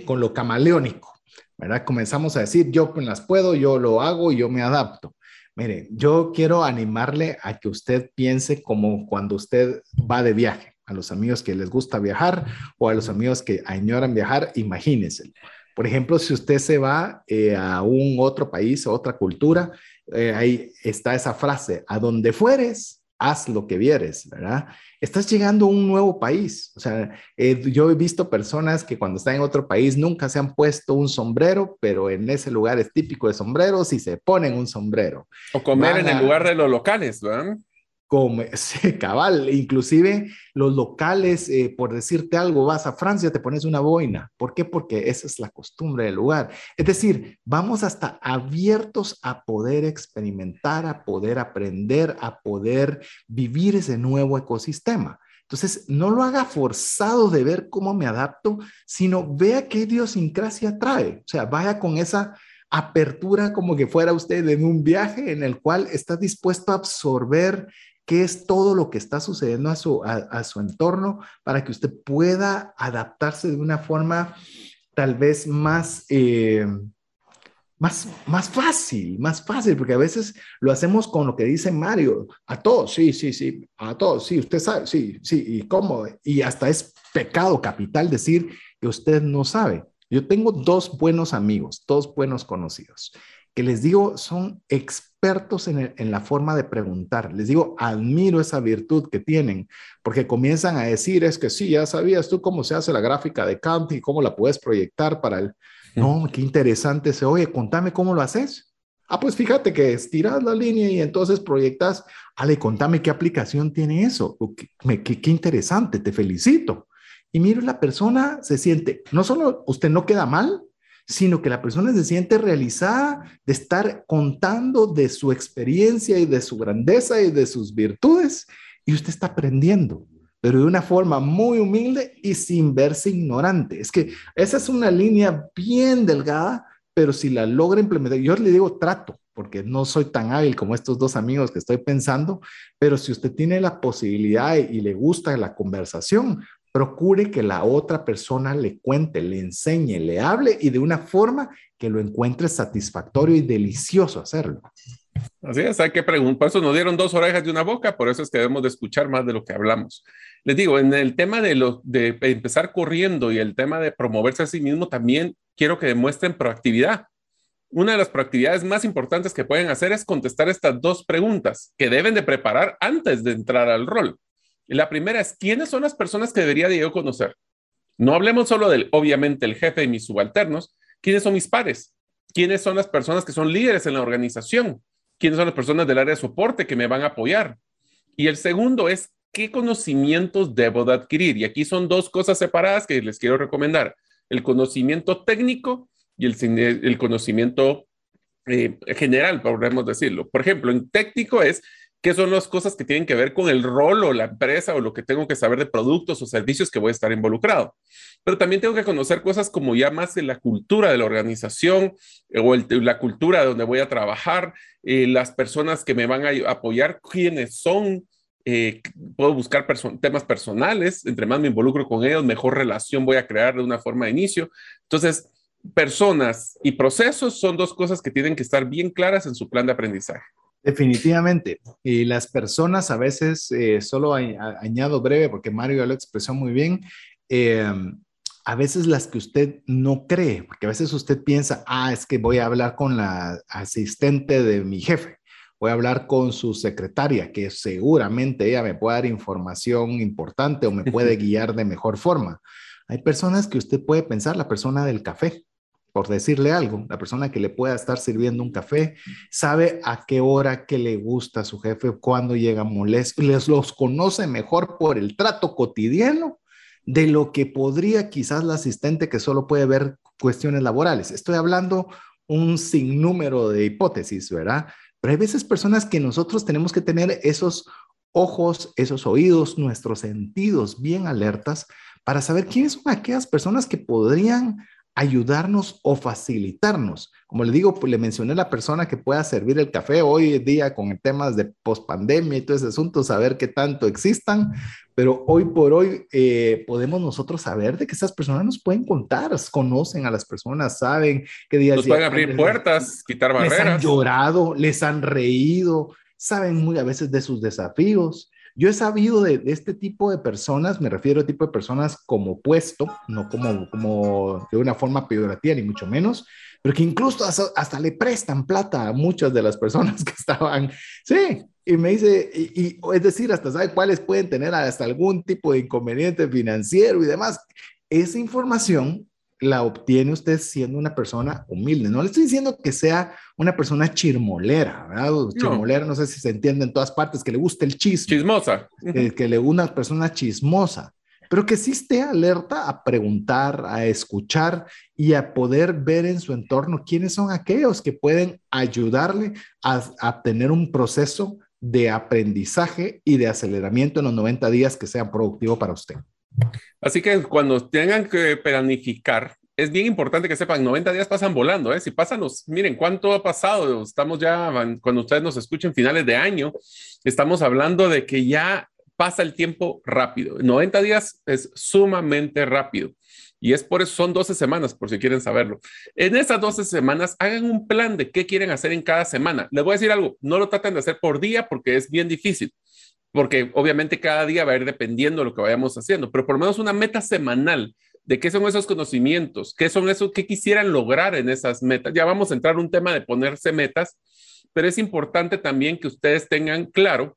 con lo camaleónico, ¿verdad? Comenzamos a decir, yo las puedo, yo lo hago, yo me adapto. Mire, yo quiero animarle a que usted piense como cuando usted va de viaje a los amigos que les gusta viajar o a los amigos que añoran viajar, imagínense. Por ejemplo, si usted se va eh, a un otro país, a otra cultura, eh, ahí está esa frase, a donde fueres, haz lo que vieres, ¿verdad? Estás llegando a un nuevo país. O sea, eh, yo he visto personas que cuando están en otro país nunca se han puesto un sombrero, pero en ese lugar es típico de sombreros y se ponen un sombrero. O comer en el lugar de los locales, ¿verdad? Como cabal, inclusive los locales, eh, por decirte algo, vas a Francia, te pones una boina. ¿Por qué? Porque esa es la costumbre del lugar. Es decir, vamos hasta abiertos a poder experimentar, a poder aprender, a poder vivir ese nuevo ecosistema. Entonces, no lo haga forzado de ver cómo me adapto, sino vea qué idiosincrasia trae. O sea, vaya con esa apertura como que fuera usted en un viaje en el cual está dispuesto a absorber qué es todo lo que está sucediendo a su, a, su entorno para que usted pueda adaptarse de una forma tal vez más, eh, más, más fácil, más fácil, porque a veces lo hacemos con lo que dice Mario, a todos, sí, sí, sí, a todos, sí, usted sabe, sí, sí, y cómo, y hasta es pecado capital decir que usted no sabe. Yo tengo dos buenos amigos, dos buenos conocidos, que les digo son expertos en, la forma de preguntar. Les digo, admiro esa virtud que tienen, porque comienzan a decir, es que sí, ya sabías tú cómo se hace la gráfica de Kant y cómo la puedes proyectar para el... No, qué interesante se oye, contame cómo lo haces. Ah, pues fíjate que estiras la línea y entonces proyectas. Ale, contame qué aplicación tiene eso. Qué, qué, qué interesante, te felicito. Y mire, la persona se siente, no solo usted no queda mal, sino que la persona se siente realizada de estar contando de su experiencia y de su grandeza y de sus virtudes, y usted está aprendiendo, pero de una forma muy humilde y sin verse ignorante. Es que esa es una línea bien delgada, pero si la logra implementar, yo le digo trato, porque no soy tan hábil como estos dos amigos que estoy pensando, pero si usted tiene la posibilidad y le gusta la conversación, procure que la otra persona le cuente, le enseñe, le hable y de una forma que lo encuentre satisfactorio y delicioso hacerlo. Así es, hay que preguntar. Por eso nos dieron dos orejas de una boca, por eso es que debemos de escuchar más de lo que hablamos. Les digo, en el tema de, de empezar corriendo y el tema de promoverse a sí mismo, también quiero que demuestren proactividad. Una de las proactividades más importantes que pueden hacer es contestar estas dos preguntas que deben de preparar antes de entrar al rol. La primera es, ¿quiénes son las personas que debería de yo conocer? No hablemos solo del, obviamente, el jefe y mis subalternos. ¿Quiénes son mis pares? ¿Quiénes son las personas que son líderes en la organización? ¿Quiénes son las personas del área de soporte que me van a apoyar? Y el segundo es, ¿qué conocimientos debo de adquirir? Y aquí son dos cosas separadas que les quiero recomendar. El conocimiento técnico y el, conocimiento eh, general, podemos decirlo. Por ejemplo, en técnico es qué son las cosas que tienen que ver con el rol o la empresa o lo que tengo que saber de productos o servicios que voy a estar involucrado. Pero también tengo que conocer cosas como ya más de la cultura de la organización eh, o la cultura donde voy a trabajar, eh, las personas que me van a apoyar, quiénes son. Eh, puedo buscar temas personales, entre más me involucro con ellos, mejor relación voy a crear de una forma de inicio. Entonces, personas y procesos son dos cosas que tienen que estar bien claras en su plan de aprendizaje. Definitivamente. Y las personas a veces, eh, solo añado breve porque Mario ya lo expresó muy bien, em, a veces las que usted no cree, porque a veces usted piensa, ah, es que voy a hablar con la asistente de mi jefe, voy a hablar con su secretaria, que seguramente ella me puede dar información importante o me puede guiar de mejor forma. Hay personas que usted puede pensar, la persona del café, por decirle algo, la persona que le pueda estar sirviendo un café, sabe a qué hora que le gusta a su jefe, cuándo llega molesto, les los conoce mejor por el trato cotidiano de lo que podría quizás la asistente que solo puede ver cuestiones laborales. Estoy hablando un sinnúmero de hipótesis, ¿verdad? Pero hay veces personas que nosotros tenemos que tener esos ojos, esos oídos, nuestros sentidos bien alertas para saber quiénes son aquellas personas que podrían ayudarnos o facilitarnos. Como le digo, pues le mencioné la persona que pueda servir el café hoy en día con temas de pospandemia y todo ese asunto, saber qué tanto existan, pero hoy por hoy eh, podemos nosotros saber de que esas personas nos pueden contar, conocen a las personas, saben qué días... Nos pueden abrir puertas, quitar barreras. Les han llorado, les han reído, saben muy a veces de sus desafíos yo he sabido de, este tipo de personas, me refiero a tipo de personas como puesto, no como, como de una forma peyorativa, ni mucho menos, pero que incluso hasta, le prestan plata a muchas de las personas que estaban, sí, y me dice, y, es decir, hasta sabe cuáles pueden tener hasta algún tipo de inconveniente financiero y demás. Esa información la obtiene usted siendo una persona humilde. No le estoy diciendo que sea una persona chirmolera, ¿verdad? Chirmolera, no sé si se entiende en todas partes, que le guste el chisme. Chismosa. Que, le una persona chismosa, pero que sí esté alerta a preguntar, a escuchar y a poder ver en su entorno quiénes son aquellos que pueden ayudarle a, a tener un proceso de aprendizaje y de aceleramiento en los 90 días que sea productivo para usted. Así que cuando tengan que planificar, es bien importante que sepan, 90 días pasan volando, ¿eh? Si pasan miren, ¿cuánto ha pasado? Estamos ya, cuando ustedes nos escuchen finales de año, estamos hablando de que ya pasa el tiempo rápido. 90 días es sumamente rápido. Y es por eso son 12 semanas, por si quieren saberlo. En esas 12 semanas, hagan un plan de qué quieren hacer en cada semana. Les voy a decir algo, no lo traten de hacer por día porque es bien difícil porque obviamente cada día va a ir dependiendo de lo que vayamos haciendo, pero por lo menos una meta semanal de qué son esos conocimientos, qué son esos que quisieran lograr en esas metas. Ya vamos a entrar en un tema de ponerse metas, pero es importante también que ustedes tengan claro,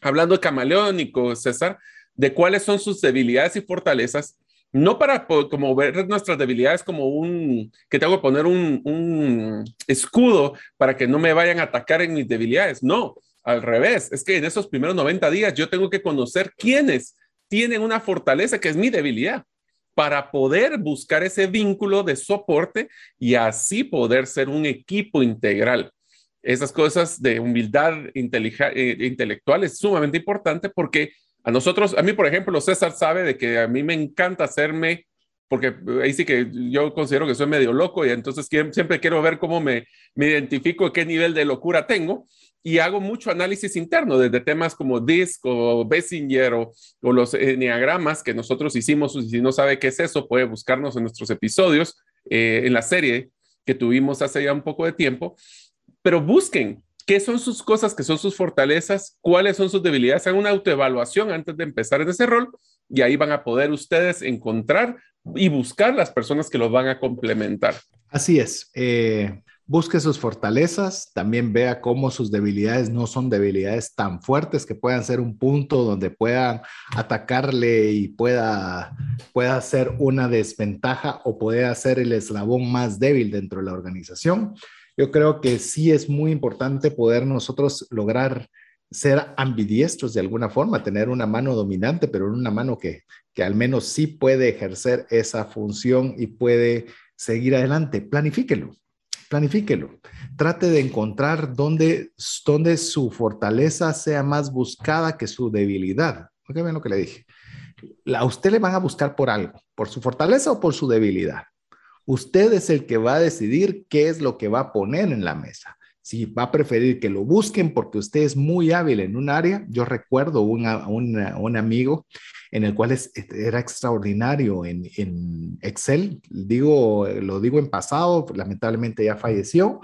hablando de camaleónico, César, de cuáles son sus debilidades y fortalezas, no para como ver nuestras debilidades como un, que tengo que poner un escudo para que no me vayan a atacar en mis debilidades, no, al revés, es que en esos primeros 90 días yo tengo que conocer quiénes tienen una fortaleza que es mi debilidad para poder buscar ese vínculo de soporte y así poder ser un equipo integral. Esas cosas de humildad eh, intelectual es sumamente importante porque a nosotros, a mí, por ejemplo, César sabe de que a mí me encanta hacerme porque ahí sí que yo considero que soy medio loco y entonces siempre quiero ver cómo me, me identifico, qué nivel de locura tengo y hago mucho análisis interno desde temas como DISC o Bessinger o, los enneagramas que nosotros hicimos. Si no sabe qué es eso, puede buscarnos en nuestros episodios, eh, en la serie que tuvimos hace ya un poco de tiempo. Pero busquen qué son sus cosas, qué son sus fortalezas, cuáles son sus debilidades. Hagan una autoevaluación antes de empezar en ese rol y ahí van a poder ustedes encontrar y buscar las personas que los van a complementar. Así es. Eh, busque sus fortalezas, también vea cómo sus debilidades no son debilidades tan fuertes que puedan ser un punto donde puedan atacarle y pueda, pueda ser una desventaja o pueda ser el eslabón más débil dentro de la organización. Yo creo que sí es muy importante poder nosotros lograr ser ambidiestros de alguna forma, tener una mano dominante, pero una mano que, que al menos sí puede ejercer esa función y puede seguir adelante. Planifíquelo planifíquelo. Trate de encontrar dónde, dónde su fortaleza sea más buscada que su debilidad. Oiga bien lo que le dije. A usted le van a buscar por algo, por su fortaleza o por su debilidad. Usted es el que va a decidir qué es lo que va a poner en la mesa. Si va a preferir que lo busquen porque usted es muy hábil en un área, yo recuerdo un, un amigo en el cual era extraordinario en, en, Excel. Digo, lo digo en pasado, lamentablemente ya falleció.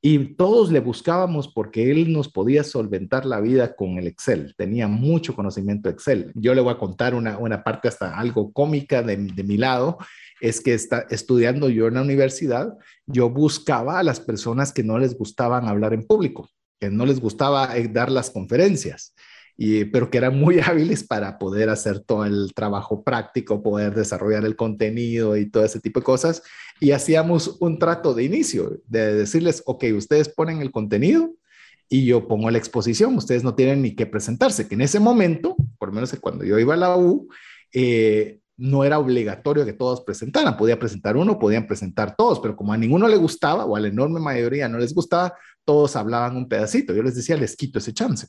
Y todos le buscábamos porque él nos podía solventar la vida con el Excel. Tenía mucho conocimiento de Excel. Yo le voy a contar una, una parte hasta algo cómica de, de mi lado. Es que está, estudiando yo en la universidad, yo buscaba a las personas que no les gustaban hablar en público, que no les gustaba eh, dar las conferencias. y, pero que eran muy hábiles para poder hacer todo el trabajo práctico, poder desarrollar el contenido y todo ese tipo de cosas. Y hacíamos un trato de inicio, de decirles, ok, ustedes ponen el contenido y yo pongo la exposición, ustedes no tienen ni que presentarse, que en ese momento, por lo menos cuando yo iba a la U, eh, no era obligatorio que todos presentaran, podía presentar uno, podían presentar todos, pero como a ninguno le gustaba o a la enorme mayoría no les gustaba, todos hablaban un pedacito. Yo les decía, les quito ese chance,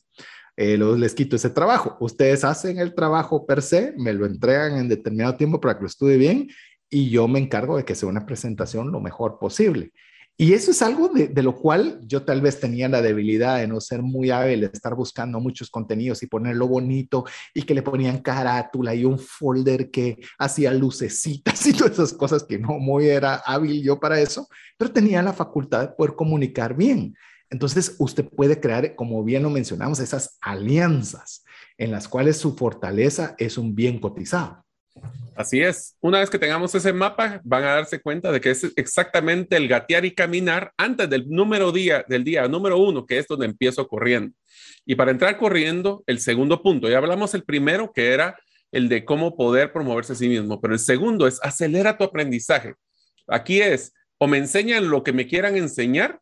eh, les quito ese trabajo. Ustedes hacen el trabajo per se, me lo entregan en determinado tiempo para que lo estudie bien y yo me encargo de que sea una presentación lo mejor posible. Y eso es algo de, lo cual yo tal vez tenía la debilidad de no ser muy hábil, de estar buscando muchos contenidos y ponerlo bonito y que le ponían carátula y un folder que hacía lucecitas y todas esas cosas que no muy era hábil yo para eso, pero tenía la facultad de poder comunicar bien. Entonces usted puede crear, como bien lo mencionamos, esas alianzas en las cuales su fortaleza es un bien cotizado. Así es. Una vez que tengamos ese mapa, van a darse cuenta de que es exactamente el gatear y caminar antes del número día, del día número uno, que es donde empiezo corriendo. Y para entrar corriendo, el segundo punto, ya hablamos el primero, que era el de cómo poder promoverse a sí mismo, pero el segundo es acelera tu aprendizaje. Aquí es, o me enseñan lo que me quieran enseñar,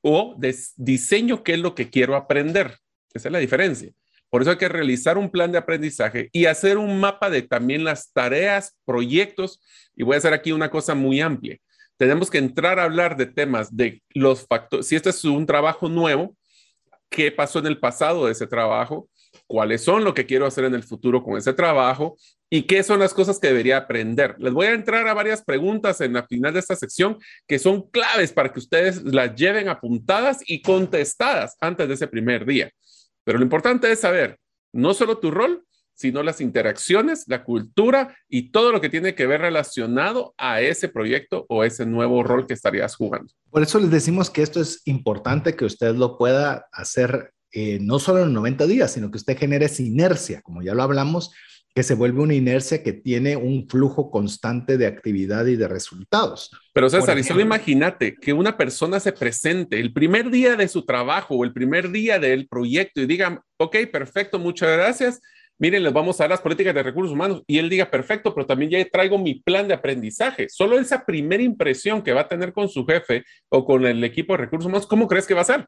o diseño qué es lo que quiero aprender. Esa es la diferencia. Por eso hay que realizar un plan de aprendizaje y hacer un mapa de también las tareas, proyectos. Y voy a hacer aquí una cosa muy amplia. Tenemos que entrar a hablar de temas de los factores. Si este es un trabajo nuevo, ¿qué pasó en el pasado de ese trabajo? ¿Cuáles son lo que quiero hacer en el futuro con ese trabajo? ¿Y qué son las cosas que debería aprender? Les voy a entrar a varias preguntas en la final de esta sección que son claves para que ustedes las lleven apuntadas y contestadas antes de ese primer día. Pero lo importante es saber no solo tu rol, sino las interacciones, la cultura y todo lo que tiene que ver relacionado a ese proyecto o ese nuevo rol que estarías jugando. Por eso les decimos que esto es importante que usted lo pueda hacer eh, no solo en 90 días, sino que usted genere inercia, como ya lo hablamos, que se vuelve una inercia que tiene un flujo constante de actividad y de resultados. Pero César, y solo imagínate que una persona se presente el primer día de su trabajo o el primer día del proyecto y diga, ok, perfecto, muchas gracias. Miren, les vamos a dar las políticas de recursos humanos y él diga, perfecto, pero también ya traigo mi plan de aprendizaje. Solo esa primera impresión que va a tener con su jefe o con el equipo de recursos humanos, ¿cómo crees que va a ser?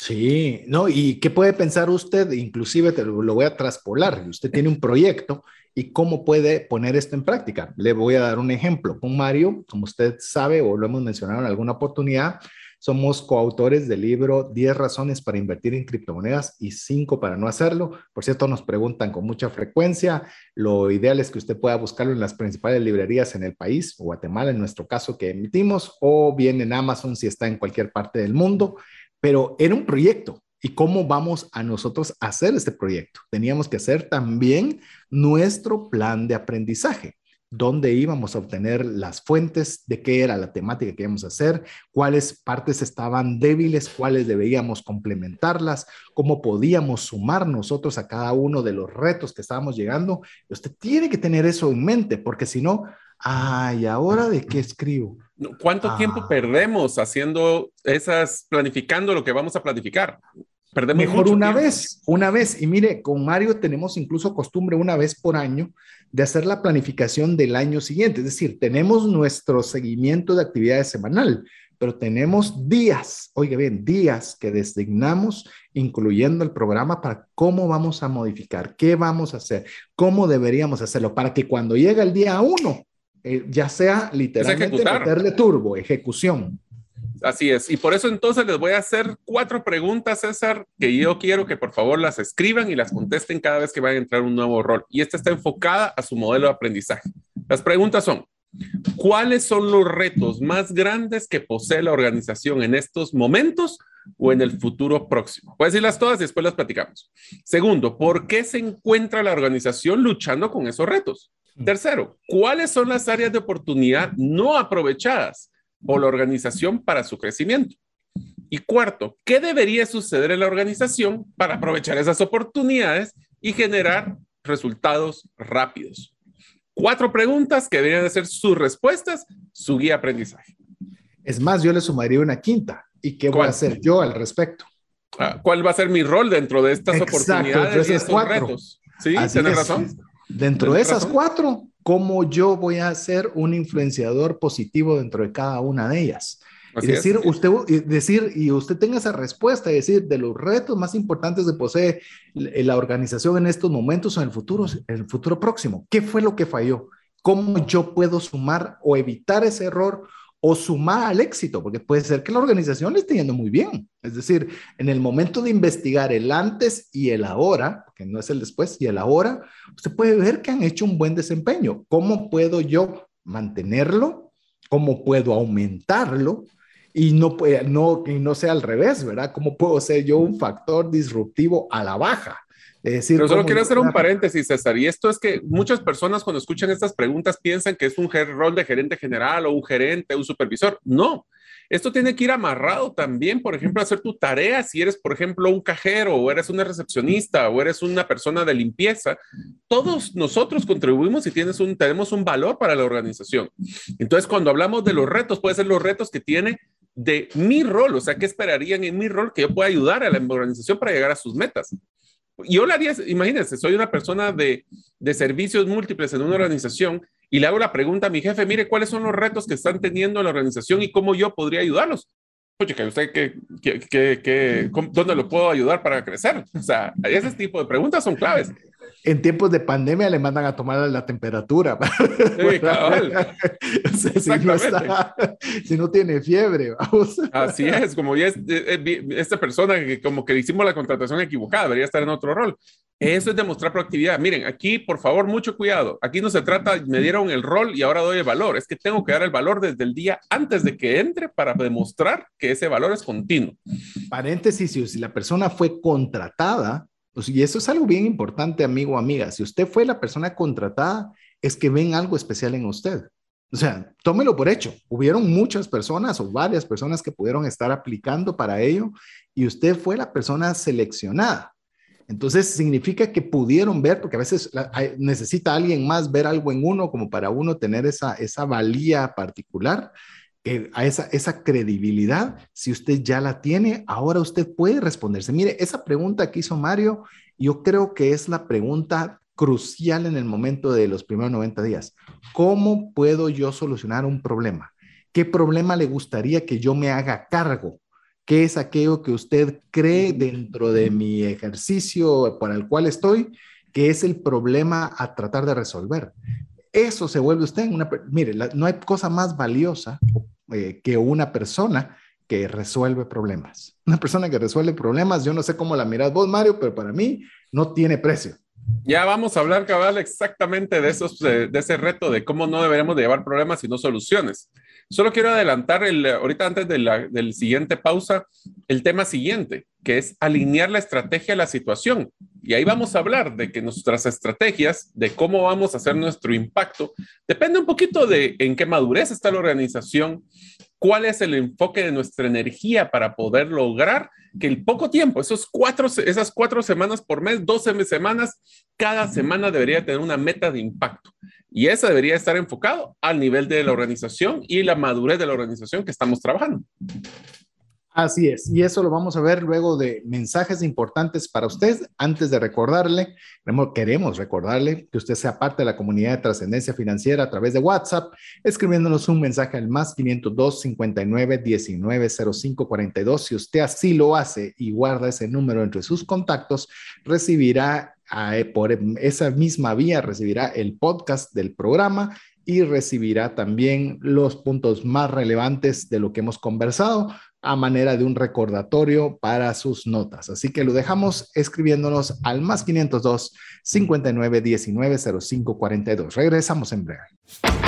Sí, no, ¿y qué puede pensar usted? Inclusive te lo, voy a traspolar. Usted tiene un proyecto y cómo puede poner esto en práctica. Le voy a dar un ejemplo. Con Mario, como usted sabe o lo hemos mencionado en alguna oportunidad, somos coautores del libro 10 razones para invertir en criptomonedas y 5 para no hacerlo. Por cierto, nos preguntan con mucha frecuencia. Lo ideal es que usted pueda buscarlo en las principales librerías en el país, Guatemala en nuestro caso que emitimos, o bien en Amazon si está en cualquier parte del mundo pero era un proyecto. ¿Y cómo vamos a nosotros hacer este proyecto? Teníamos que hacer también nuestro plan de aprendizaje, dónde íbamos a obtener las fuentes, de qué era la temática que íbamos a hacer, cuáles partes estaban débiles, cuáles debíamos complementarlas, cómo podíamos sumar nosotros a cada uno de los retos que estábamos llegando. Usted tiene que tener eso en mente, porque si no, ay, ¿ahora de qué escribo? ¿Cuánto tiempo ah. perdemos haciendo esas, planificando lo que vamos a planificar? Perdemos Mejor una vez, una vez. Y mire, con Mario tenemos incluso costumbre una vez por año de hacer la planificación del año siguiente. Es decir, tenemos nuestro seguimiento de actividades semanal, pero tenemos días, oiga bien, días que designamos, incluyendo el programa, para cómo vamos a modificar, qué vamos a hacer, cómo deberíamos hacerlo, para que cuando llegue el día uno, eh, ya sea literalmente meterle turbo, ejecución. Así es. Y por eso entonces les voy a hacer cuatro preguntas, César, que yo quiero que por favor las escriban y las contesten cada vez que vayan a entrar un nuevo rol. Y esta está enfocada a su modelo de aprendizaje. Las preguntas son, ¿cuáles son los retos más grandes que posee la organización en estos momentos o en el futuro próximo? Voy a decirlas todas y después las platicamos. Segundo, ¿por qué se encuentra la organización luchando con esos retos? Tercero, ¿cuáles son las áreas de oportunidad no aprovechadas por la organización para su crecimiento? Y cuarto, ¿qué debería suceder en la organización para aprovechar esas oportunidades y generar resultados rápidos? Cuatro preguntas que deberían de ser sus respuestas, su guía aprendizaje. Es más, yo le sumaría una quinta. ¿Y qué voy a hacer yo al respecto? Ah, ¿Cuál va a ser mi rol dentro de estas oportunidades y estos retos? Sí, tienes razón. Dentro de esas cuatro, ¿cómo yo voy a ser un influenciador positivo dentro de cada una de ellas? y decir, usted, decir, y usted tenga esa respuesta, y decir, de los retos más importantes que posee la organización en estos momentos o en el futuro, en el futuro próximo, ¿qué fue lo que falló? ¿Cómo yo puedo sumar o evitar ese error o sumar al éxito, porque puede ser que la organización esté yendo muy bien. Es decir, en el momento de investigar el antes y el ahora, que no es el después y el ahora, usted puede ver que han hecho un buen desempeño. ¿Cómo puedo yo mantenerlo? ¿Cómo puedo aumentarlo? Y no, no, y no sea al revés, ¿verdad? ¿Cómo puedo ser yo un factor disruptivo a la baja? Pero solo quiero hacer un paréntesis, César, y esto es que muchas personas cuando escuchan estas preguntas piensan que es un rol de gerente general o un gerente, un supervisor. No, esto tiene que ir amarrado también, por ejemplo, hacer tu tarea si eres, por ejemplo, un cajero o eres una recepcionista o eres una persona de limpieza. Todos nosotros contribuimos y tienes un, tenemos un valor para la organización. Entonces, cuando hablamos de los retos, puede ser los retos que tiene de mi rol, o sea, ¿qué esperarían en mi rol que yo pueda ayudar a la organización para llegar a sus metas? Yo le haría, imagínense, soy una persona de, de, servicios múltiples en una organización y le hago la pregunta a mi jefe, mire, ¿cuáles son los retos que están teniendo en la organización y cómo yo podría ayudarlos? Oye, que usted, ¿qué, qué, qué, ¿dónde lo puedo ayudar para crecer? O sea, ese tipo de preguntas son claves en tiempos de pandemia le mandan a tomar la temperatura. si, no tiene fiebre, vamos. Así es, como ya es, eh, eh, esta persona que como que hicimos la contratación equivocada, debería estar en otro rol. Eso es demostrar proactividad. Miren, aquí, por favor, mucho cuidado. Aquí no se trata, me dieron el rol y ahora doy el valor. Es que tengo que dar el valor desde el día antes de que entre para demostrar que ese valor es continuo. Paréntesis, si la persona fue contratada, pues, y eso es algo bien importante, amigo o amiga. Si usted fue la persona contratada, es que ven algo especial en usted. O sea, tómelo por hecho. Hubieron muchas personas o varias personas que pudieron estar aplicando para ello y usted fue la persona seleccionada. Entonces significa que pudieron ver, porque a veces necesita alguien más ver algo en uno como para uno tener esa, esa valía particular a esa, esa credibilidad, si usted ya la tiene, ahora usted puede responderse. Mire, esa pregunta que hizo Mario, yo creo que es la pregunta crucial en el momento de los primeros 90 días. ¿Cómo puedo yo solucionar un problema? ¿Qué problema le gustaría que yo me haga cargo? ¿Qué es aquello que usted cree dentro de mi ejercicio para el cual estoy, que es el problema a tratar de resolver? Eso se vuelve usted en una... Mire, no hay cosa más valiosa eh, que una persona que resuelve problemas. Una persona que resuelve problemas, yo no sé cómo la miras vos, Mario, pero para mí no tiene precio. Ya vamos a hablar, cabal, exactamente de, esos, de, ese reto de cómo no deberemos de llevar problemas, sino soluciones. Solo quiero adelantar, el, ahorita antes de la del siguiente pausa, el tema siguiente, que es alinear la estrategia a la situación. Y ahí vamos a hablar de que nuestras estrategias, de cómo vamos a hacer nuestro impacto, depende un poquito de en qué madurez está la organización, cuál es el enfoque de nuestra energía para poder lograr que el poco tiempo, esos cuatro, esas cuatro semanas por mes, 12 semanas, cada semana debería tener una meta de impacto. Y esa debería estar enfocado al nivel de la organización y la madurez de la organización que estamos trabajando. Así es, y eso lo vamos a ver luego de mensajes importantes para usted. Antes de recordarle, queremos recordarle que usted sea parte de la comunidad de trascendencia financiera a través de WhatsApp, escribiéndonos un mensaje al más 502 59 19 05 42. Si usted así lo hace y guarda ese número entre sus contactos, recibirá por esa misma vía, recibirá el podcast del programa y recibirá también los puntos más relevantes de lo que hemos conversado a manera de un recordatorio para sus notas. Así que lo dejamos escribiéndonos al más 502 59 19 05 42. Regresamos en breve.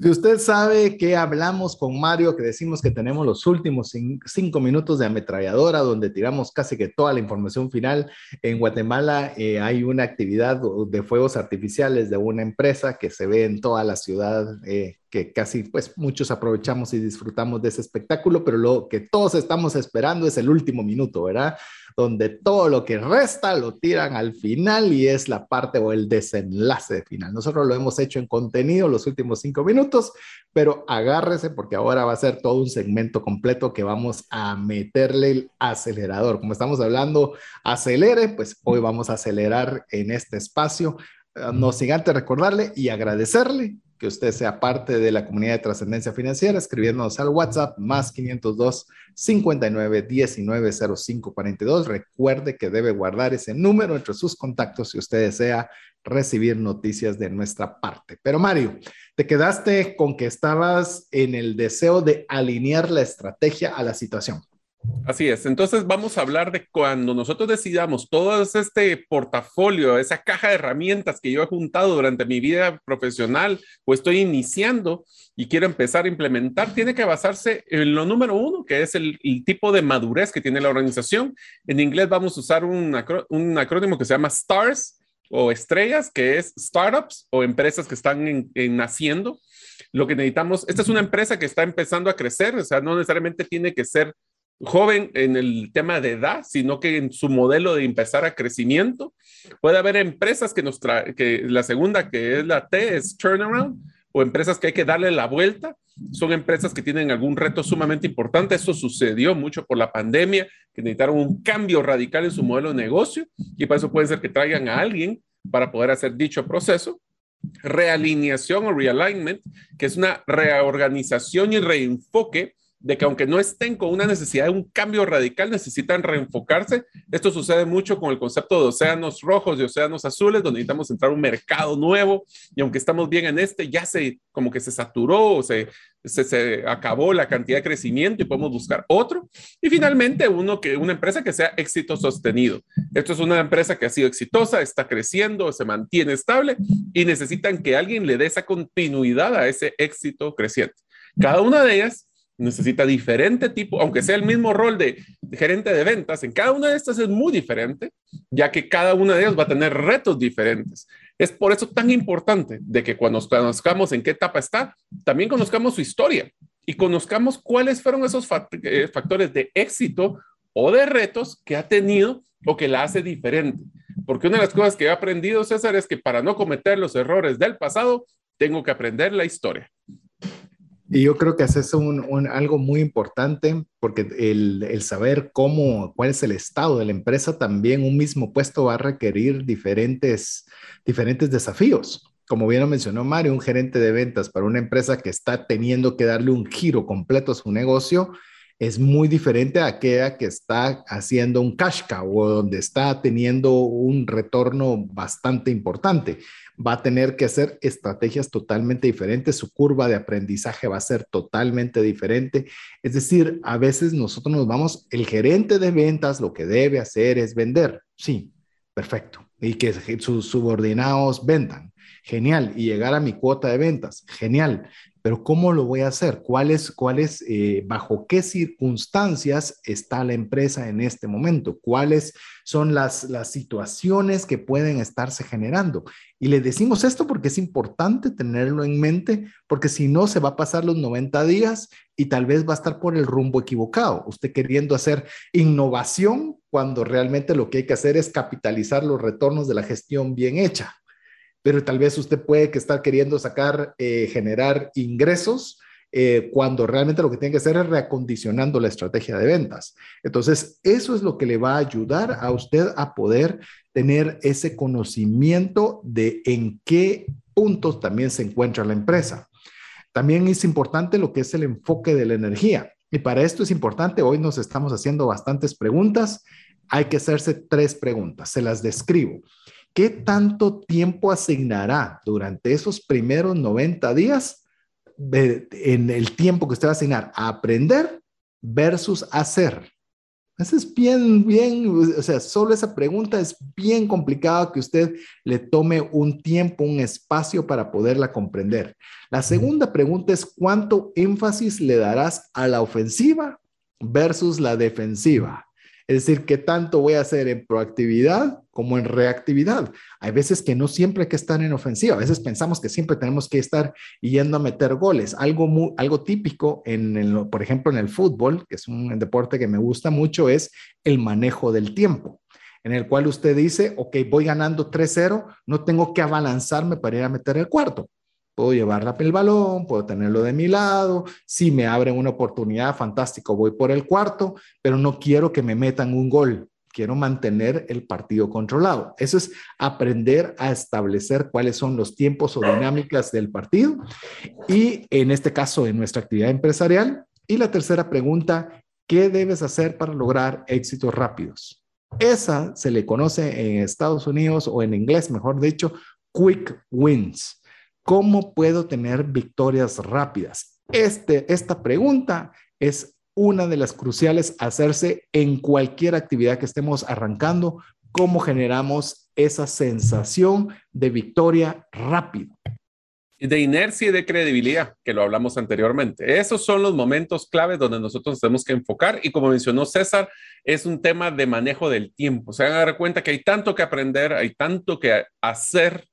Si usted sabe que hablamos con Mario, que decimos que tenemos los últimos cinco minutos de ametralladora, donde tiramos casi que toda la información final, en Guatemala eh, hay una actividad de fuegos artificiales de una empresa que se ve en toda la ciudad, eh, que casi pues muchos aprovechamos y disfrutamos de ese espectáculo, pero lo que todos estamos esperando es el último minuto, ¿verdad? Donde todo lo que resta lo tiran al final y es la parte o el desenlace final. Nosotros lo hemos hecho en contenido los últimos cinco minutos, pero agárrese porque ahora va a ser todo un segmento completo que vamos a meterle el acelerador. Como estamos hablando, acelere, pues hoy vamos a acelerar en este espacio. No sin antes recordarle y agradecerle que usted sea parte de la comunidad de trascendencia financiera, escribiéndonos al WhatsApp más 502 59 19 05 42. Recuerde que debe guardar ese número entre sus contactos si usted desea recibir noticias de nuestra parte. Pero Mario, te quedaste con que estabas en el deseo de alinear la estrategia a la situación. Así es. Entonces vamos a hablar de cuando nosotros decidamos todo este portafolio, esa caja de herramientas que yo he juntado durante mi vida profesional o estoy iniciando y quiero empezar a implementar, tiene que basarse en lo número uno, que es el, tipo de madurez que tiene la organización. En inglés vamos a usar un, acrónimo que se llama STARS o estrellas, que es startups o empresas que están naciendo. Lo que necesitamos, esta es una empresa que está empezando a crecer, o sea, no necesariamente tiene que ser joven en el tema de edad, sino que en su modelo de empezar a crecimiento. Puede haber empresas que nos traen, que la segunda, que es la T, es turnaround, o empresas que hay que darle la vuelta. Son empresas que tienen algún reto sumamente importante. Eso sucedió mucho por la pandemia, que necesitaron un cambio radical en su modelo de negocio y para eso puede ser que traigan a alguien para poder hacer dicho proceso. Realineación o realignment, que es una reorganización y reenfoque de que aunque no estén con una necesidad de un cambio radical, necesitan reenfocarse. Esto sucede mucho con el concepto de océanos rojos y océanos azules, donde necesitamos entrar a un mercado nuevo y aunque estamos bien en este, ya se como que se saturó o se, se, acabó la cantidad de crecimiento y podemos buscar otro. Y finalmente, uno que, una empresa que sea éxito sostenido. Esto es una empresa que ha sido exitosa, está creciendo, se mantiene estable y necesitan que alguien le dé esa continuidad a ese éxito creciente. Cada una de ellas necesita diferente tipo, aunque sea el mismo rol de, gerente de ventas, en cada una de estas es muy diferente, ya que cada una de ellas va a tener retos diferentes. Es por eso tan importante de que cuando conozcamos en qué etapa está, también conozcamos su historia y conozcamos cuáles fueron esos eh, factores de éxito o de retos que ha tenido o que la hace diferente. Porque una de las cosas que he aprendido, César, es que para no cometer los errores del pasado, tengo que aprender la historia. Y yo creo que haces un, algo muy importante porque el, el, saber cómo, cuál es el estado de la empresa, también un mismo puesto va a requerir diferentes, diferentes desafíos. Como bien lo mencionó Mario, un gerente de ventas para una empresa que está teniendo que darle un giro completo a su negocio es muy diferente a aquella que está haciendo un cash cow o donde está teniendo un retorno bastante importante va a tener que hacer estrategias totalmente diferentes, su curva de aprendizaje va a ser totalmente diferente. Es decir, a veces nosotros nos vamos, el gerente de ventas lo que debe hacer es vender, sí, perfecto, y que sus subordinados vendan, genial, y llegar a mi cuota de ventas, genial, pero ¿cómo lo voy a hacer? ¿Cuáles, cuáles, eh, bajo qué circunstancias está la empresa en este momento? ¿Cuáles son las, las situaciones que pueden estarse generando? Y le decimos esto porque es importante tenerlo en mente, porque si no, se va a pasar los 90 días y tal vez va a estar por el rumbo equivocado. Usted queriendo hacer innovación cuando realmente lo que hay que hacer es capitalizar los retornos de la gestión bien hecha pero tal vez usted puede que estar queriendo sacar, eh, generar ingresos eh, cuando realmente lo que tiene que hacer es reacondicionando la estrategia de ventas. Entonces, eso es lo que le va a ayudar a usted a poder tener ese conocimiento de en qué puntos también se encuentra la empresa. También es importante lo que es el enfoque de la energía. Y para esto es importante, hoy nos estamos haciendo bastantes preguntas. Hay que hacerse tres preguntas, se las describo. ¿qué tanto tiempo asignará durante esos primeros 90 días en el tiempo que usted va a asignar a aprender versus hacer. Eso es bien, bien, o sea, solo esa pregunta es bien complicada que usted le tome un tiempo, un espacio para poderla comprender. La segunda pregunta es cuánto énfasis le darás a la ofensiva versus la defensiva. Es decir, qué tanto voy a hacer en proactividad como en reactividad. Hay veces que no siempre hay que estar en ofensiva. A veces pensamos que siempre tenemos que estar yendo a meter goles. Algo, muy, algo típico, en por ejemplo, en el fútbol, que es un deporte que me gusta mucho, es el manejo del tiempo en el cual usted dice, ok, voy ganando 3-0, no tengo que abalanzarme para ir a meter el cuarto puedo llevar el balón, puedo tenerlo de mi lado, si me abren una oportunidad, fantástico, voy por el cuarto, pero no quiero que me metan un gol, quiero mantener el partido controlado. Eso es aprender a establecer cuáles son los tiempos o dinámicas del partido y en este caso en nuestra actividad empresarial. Y la tercera pregunta, ¿qué debes hacer para lograr éxitos rápidos? Esa se le conoce en Estados Unidos o en inglés, mejor dicho, quick wins. ¿Cómo puedo tener victorias rápidas? Este, esta pregunta es una de las cruciales a hacerse en cualquier actividad que estemos arrancando. ¿Cómo generamos esa sensación de victoria rápido? De inercia y de credibilidad, que lo hablamos anteriormente. Esos son los momentos claves donde nosotros tenemos que enfocar y como mencionó César, es un tema de manejo del tiempo. Se van a dar cuenta que hay tanto que aprender, hay tanto que hacer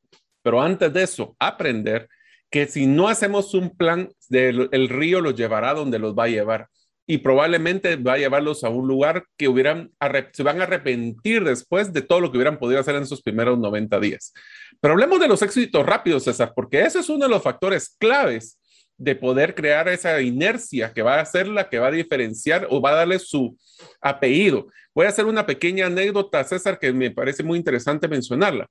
pero antes de eso, aprender que si no hacemos un plan, el río los llevará donde los va a llevar y probablemente va a llevarlos a un lugar que hubieran, se van a arrepentir después de todo lo que hubieran podido hacer en esos primeros 90 días. Pero hablemos de los éxitos rápidos, César, porque ese es uno de los factores claves de poder crear esa inercia que va a ser la que va a diferenciar o va a darle su apellido. Voy a hacer una pequeña anécdota, César, que me parece muy interesante mencionarla.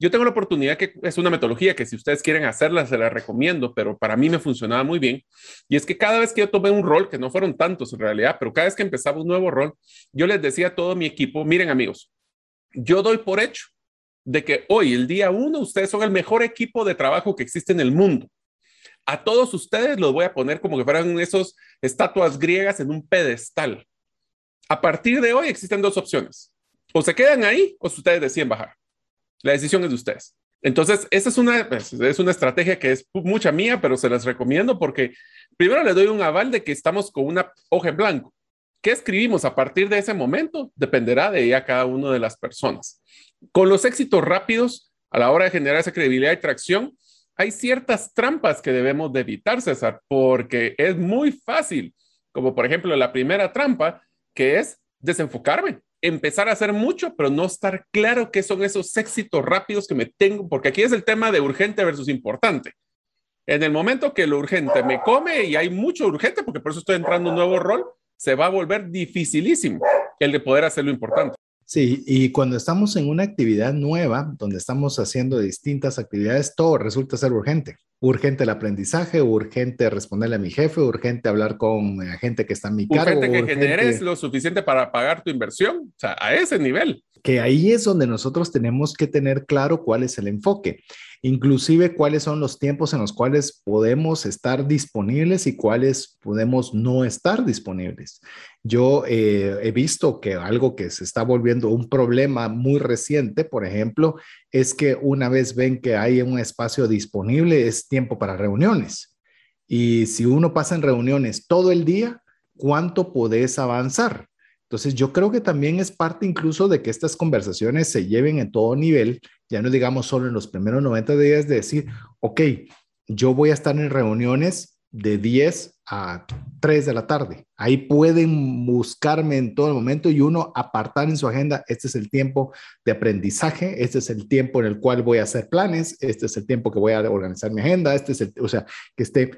Yo tengo la oportunidad que es una metodología que si ustedes quieren hacerla, se la recomiendo, pero para mí me funcionaba muy bien. Y es que cada vez que yo tomé un rol, que no fueron tantos en realidad, pero cada vez que empezaba un nuevo rol, yo les decía a todo mi equipo, miren amigos, yo doy por hecho de que hoy, el día uno, ustedes son el mejor equipo de trabajo que existe en el mundo. A todos ustedes los voy a poner como que fueran esos estatuas griegas en un pedestal. A partir de hoy existen dos opciones. O se quedan ahí o ustedes deciden bajar. La decisión es de ustedes. Entonces, esa es una, pues, es una estrategia que es mucha mía, pero se las recomiendo porque primero le doy un aval de que estamos con una hoja en blanco. ¿Qué escribimos a partir de ese momento? Dependerá de ella cada una de las personas. Con los éxitos rápidos, a la hora de generar esa credibilidad y tracción, hay ciertas trampas que debemos de evitar, César, porque es muy fácil, como por ejemplo la primera trampa, que es desenfocarme empezar a hacer mucho, pero no estar claro qué son esos éxitos rápidos que me tengo, porque aquí es el tema de urgente versus importante. En el momento que lo urgente me come y hay mucho urgente, porque por eso estoy entrando en un nuevo rol, se va a volver dificilísimo el de poder hacer lo importante. Sí, y cuando estamos en una actividad nueva, donde estamos haciendo distintas actividades, todo resulta ser urgente urgente el aprendizaje, urgente responderle a mi jefe, urgente hablar con la gente que está en mi cargo. Urgente que generes lo suficiente para pagar tu inversión, o sea, a ese nivel. Que ahí es donde nosotros tenemos que tener claro cuál es el enfoque inclusive cuáles son los tiempos en los cuales podemos estar disponibles y cuáles podemos no estar disponibles. Yo eh, he visto que algo que se está volviendo un problema muy reciente, por ejemplo, es que una vez ven que hay un espacio disponible, es tiempo para reuniones. Y si uno pasa en reuniones todo el día, ¿cuánto podés avanzar? Entonces, yo creo que también es parte incluso de que estas conversaciones se lleven en todo nivel, ya no digamos solo en los primeros 90 días de decir, ok, yo voy a estar en reuniones de 10 a 3 de la tarde. Ahí pueden buscarme en todo el momento y uno apartar en su agenda, este es el tiempo de aprendizaje, este es el tiempo en el cual voy a hacer planes, este es el tiempo que voy a organizar mi agenda, este es el, o sea, que esté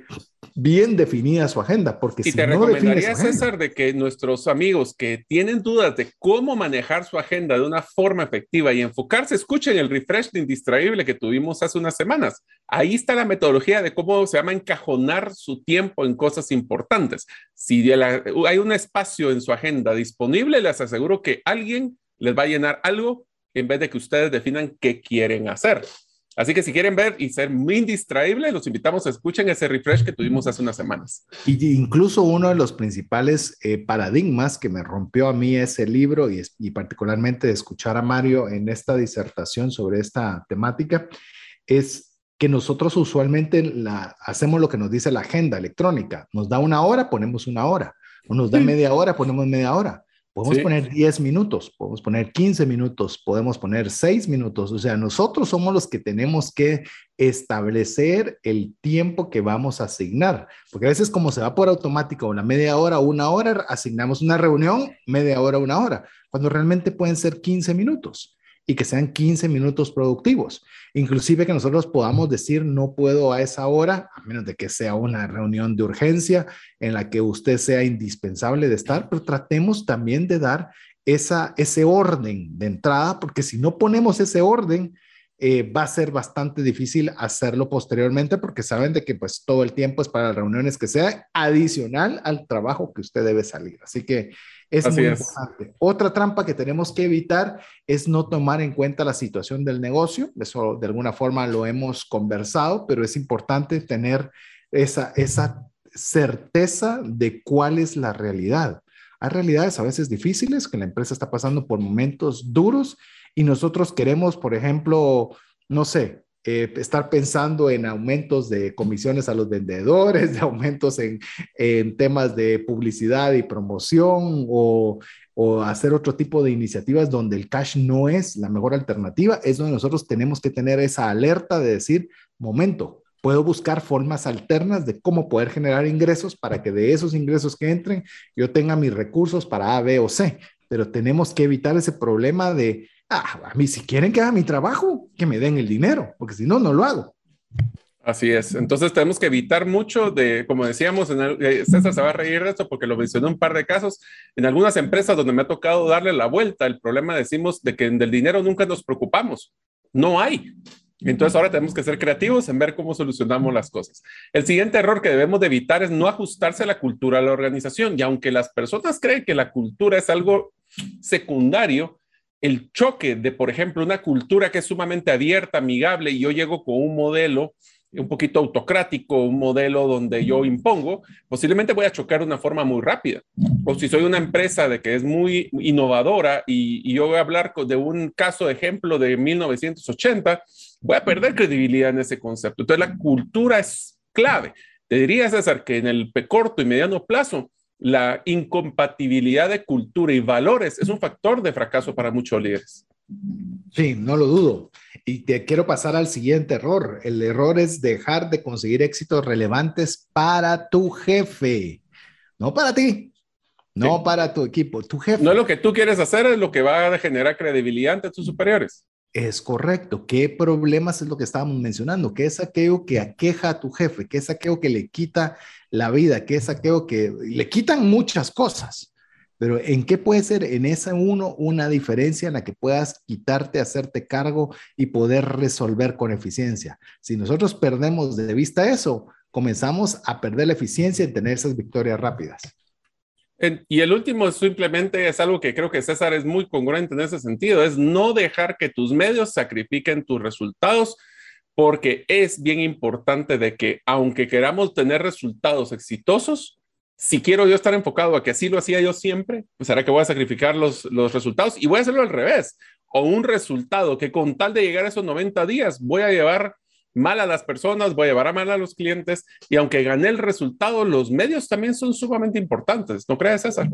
bien definida su agenda, porque y si te no recomendaría, César, de que nuestros amigos que tienen dudas de cómo manejar su agenda de una forma efectiva y enfocarse, escuchen el refresh de Indistraíble que tuvimos hace unas semanas. Ahí está la metodología de cómo se llama encajonar su tiempo en cosas importantes. Si hay un espacio en su agenda disponible, les aseguro que alguien les va a llenar algo en vez de que ustedes definan qué quieren hacer. Así que si quieren ver y ser muy indistraíble, los invitamos a escuchen ese refresh que tuvimos hace unas semanas. Y incluso uno de los principales eh, paradigmas que me rompió a mí ese libro y, y particularmente escuchar a Mario en esta disertación sobre esta temática es que nosotros usualmente la, hacemos lo que nos dice la agenda electrónica. Nos da una hora, ponemos una hora. O nos da media hora, ponemos media hora. Podemos poner 10 minutos, podemos poner 15 minutos, podemos poner 6 minutos. O sea, nosotros somos los que tenemos que establecer el tiempo que vamos a asignar. Porque a veces como se va por automático, una media hora o una hora, asignamos una reunión, media hora, una hora, cuando realmente pueden ser 15 minutos y que sean 15 minutos productivos. Inclusive que nosotros podamos decir no puedo a esa hora, a menos de que sea una reunión de urgencia en la que usted sea indispensable de estar, pero tratemos también de dar esa, ese orden de entrada, porque si no ponemos ese orden, eh, va a ser bastante difícil hacerlo posteriormente porque saben de que pues todo el tiempo es para reuniones que sea adicional al trabajo que usted debe salir. Así que es muy importante. Otra trampa que tenemos que evitar es no tomar en cuenta la situación del negocio. Eso de alguna forma lo hemos conversado, pero es importante tener esa, esa certeza de cuál es la realidad. Hay realidades a veces difíciles, que la empresa está pasando por momentos duros y nosotros queremos, por ejemplo, no sé, eh, estar pensando en aumentos de comisiones a los vendedores, de aumentos en, temas de publicidad y promoción o, o, hacer otro tipo de iniciativas donde el cash no es la mejor alternativa, es donde nosotros tenemos que tener esa alerta de decir, momento, puedo buscar formas alternas de cómo poder generar ingresos para que de esos ingresos que entren yo tenga mis recursos para A, B o C, pero tenemos que evitar ese problema de ah, a mí si quieren que haga mi trabajo, que me den el dinero, porque si no, no lo hago. Así es. Entonces tenemos que evitar mucho de, como decíamos, en eh, César se va a reír de esto porque lo mencionó un par de casos. En algunas empresas donde me ha tocado darle la vuelta, el problema decimos de que del dinero nunca nos preocupamos. No hay. Entonces ahora tenemos que ser creativos en ver cómo solucionamos las cosas. El siguiente error que debemos de evitar es no ajustarse a la cultura de la organización. Y aunque las personas creen que la cultura es algo secundario, el choque de, por ejemplo, una cultura que es sumamente abierta, amigable, y yo llego con un modelo un poquito autocrático, un modelo donde yo impongo, posiblemente voy a chocar de una forma muy rápida. O si soy una empresa de que es muy innovadora y, yo voy a hablar de un caso de ejemplo de 1980, voy a perder credibilidad en ese concepto. Entonces la cultura es clave. Te diría, César, que en el corto y mediano plazo, la incompatibilidad de cultura y valores es un factor de fracaso para muchos líderes. Sí, no lo dudo. Y te quiero pasar al siguiente error. El error es dejar de conseguir éxitos relevantes para tu jefe, no para ti, no para tu equipo, tu jefe. No es lo que tú quieres hacer, es lo que va a generar credibilidad ante tus superiores. Es correcto. ¿Qué problemas es lo que estábamos mencionando? ¿Qué es aquello que aqueja a tu jefe? ¿Qué es aquello que le quita la vida? ¿Qué es aquello que le quitan muchas cosas? Pero ¿en qué puede ser en esa uno una diferencia en la que puedas quitarte, hacerte cargo y poder resolver con eficiencia? Si nosotros perdemos de vista eso, comenzamos a perder la eficiencia en tener esas victorias rápidas y el último simplemente es algo que creo que César es muy congruente en ese sentido, es no dejar que tus medios sacrifiquen tus resultados, porque es bien importante de que aunque queramos tener resultados exitosos, si quiero yo estar enfocado a que así lo hacía yo siempre, pues será que voy a sacrificar los, los resultados y voy a hacerlo al revés. O un resultado que con tal de llegar a esos 90 días voy a llevar mal a las personas, voy a llevar a mal a los clientes y aunque gané el resultado, los medios también son sumamente importantes, ¿no crees, César?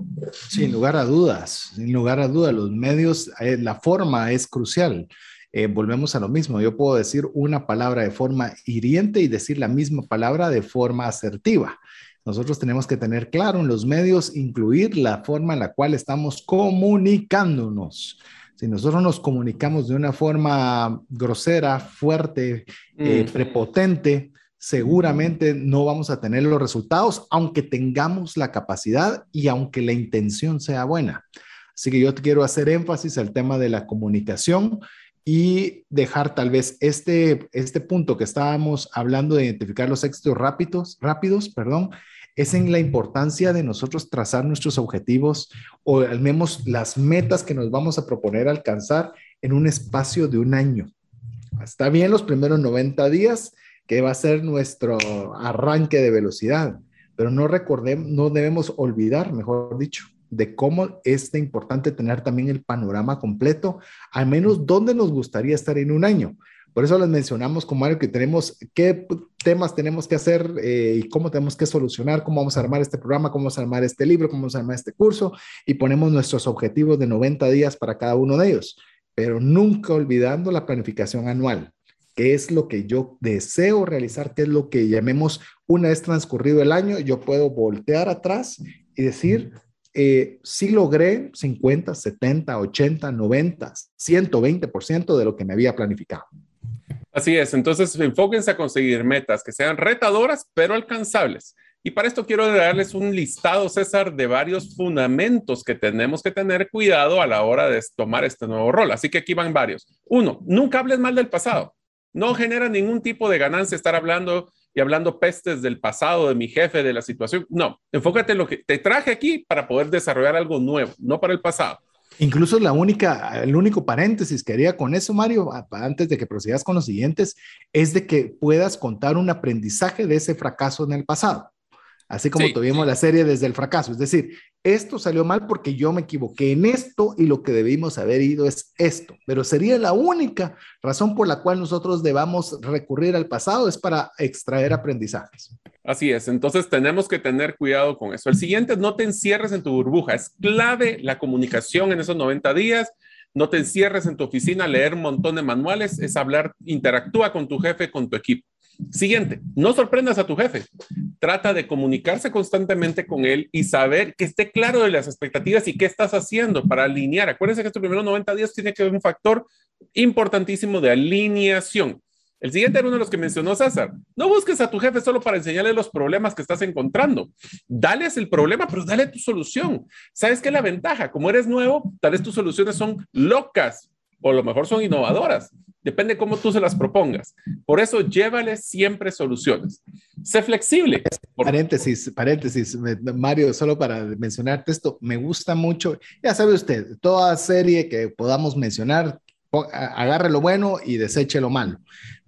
Sin lugar a dudas, sin lugar a dudas, los medios, eh, la forma es crucial. Eh, volvemos a lo mismo, yo puedo decir una palabra de forma hiriente y decir la misma palabra de forma asertiva. Nosotros tenemos que tener claro en los medios, incluir la forma en la cual estamos comunicándonos. Si nosotros nos comunicamos de una forma grosera, fuerte, eh, prepotente, seguramente no vamos a tener los resultados, aunque tengamos la capacidad y aunque la intención sea buena. Así que yo quiero hacer énfasis al tema de la comunicación y dejar tal vez este, este punto que estábamos hablando de identificar los éxitos rápidos, rápidos, perdón, es en la importancia de nosotros trazar nuestros objetivos o al menos las metas que nos vamos a proponer alcanzar en un espacio de un año Está bien los primeros 90 días, que va a ser nuestro arranque de velocidad, pero no recordemos, no debemos olvidar, mejor dicho, de cómo es importante tener también el panorama completo, al menos dónde nos gustaría estar en un año. Por eso les mencionamos con Mario que tenemos qué temas tenemos que hacer eh, y cómo tenemos que solucionar, cómo vamos a armar este programa, cómo vamos a armar este libro, cómo vamos a armar este curso y ponemos nuestros objetivos de 90 días para cada uno de ellos, pero nunca olvidando la planificación anual, que es lo que yo deseo realizar, que es lo que llamemos una vez transcurrido el año, yo puedo voltear atrás y decir, eh, si logré 50, 70, 80, 90, 120% de lo que me había planificado. Así es, entonces enfóquense a conseguir metas que sean retadoras, pero alcanzables. Y para esto quiero darles un listado, César, de varios fundamentos que tenemos que tener cuidado a la hora de tomar este nuevo rol. Así que aquí van varios. Uno, nunca hables mal del pasado. No genera ningún tipo de ganancia estar hablando y hablando pestes del pasado, de mi jefe, de la situación. No, enfócate en lo que te traje aquí para poder desarrollar algo nuevo, no para el pasado. Incluso la única, el único paréntesis que haría con eso, Mario, antes de que procedas con los siguientes, es de que puedas contar un aprendizaje de ese fracaso en el pasado. Así como tuvimos la serie desde el fracaso. Es decir, esto salió mal porque yo me equivoqué en esto y lo que debimos haber ido es esto. Pero sería la única razón por la cual nosotros debamos recurrir al pasado, es para extraer aprendizajes. Así es, entonces tenemos que tener cuidado con eso. El siguiente, no te encierres en tu burbuja. Es clave la comunicación en esos 90 días. No te encierres en tu oficina a leer un montón de manuales, es hablar, interactúa con tu jefe, con tu equipo. Siguiente, no sorprendas a tu jefe. Trata de comunicarse constantemente con él y saber que esté claro de las expectativas y qué estás haciendo para alinear. Acuérdense que estos primeros 90 días tiene que haber un factor importantísimo de alineación. El siguiente era uno de los que mencionó César. No busques a tu jefe solo para enseñarle los problemas que estás encontrando. Dales el problema, pero dale tu solución. ¿Sabes qué es la ventaja? Como eres nuevo, tal vez tus soluciones son locas o a lo mejor son innovadoras. Depende cómo tú se las propongas. Por eso, llévale siempre soluciones. Sé flexible. Paréntesis, paréntesis, Mario, solo para mencionarte esto, me gusta mucho, ya sabe usted, toda serie que podamos mencionar, agarre lo bueno y deseche lo malo.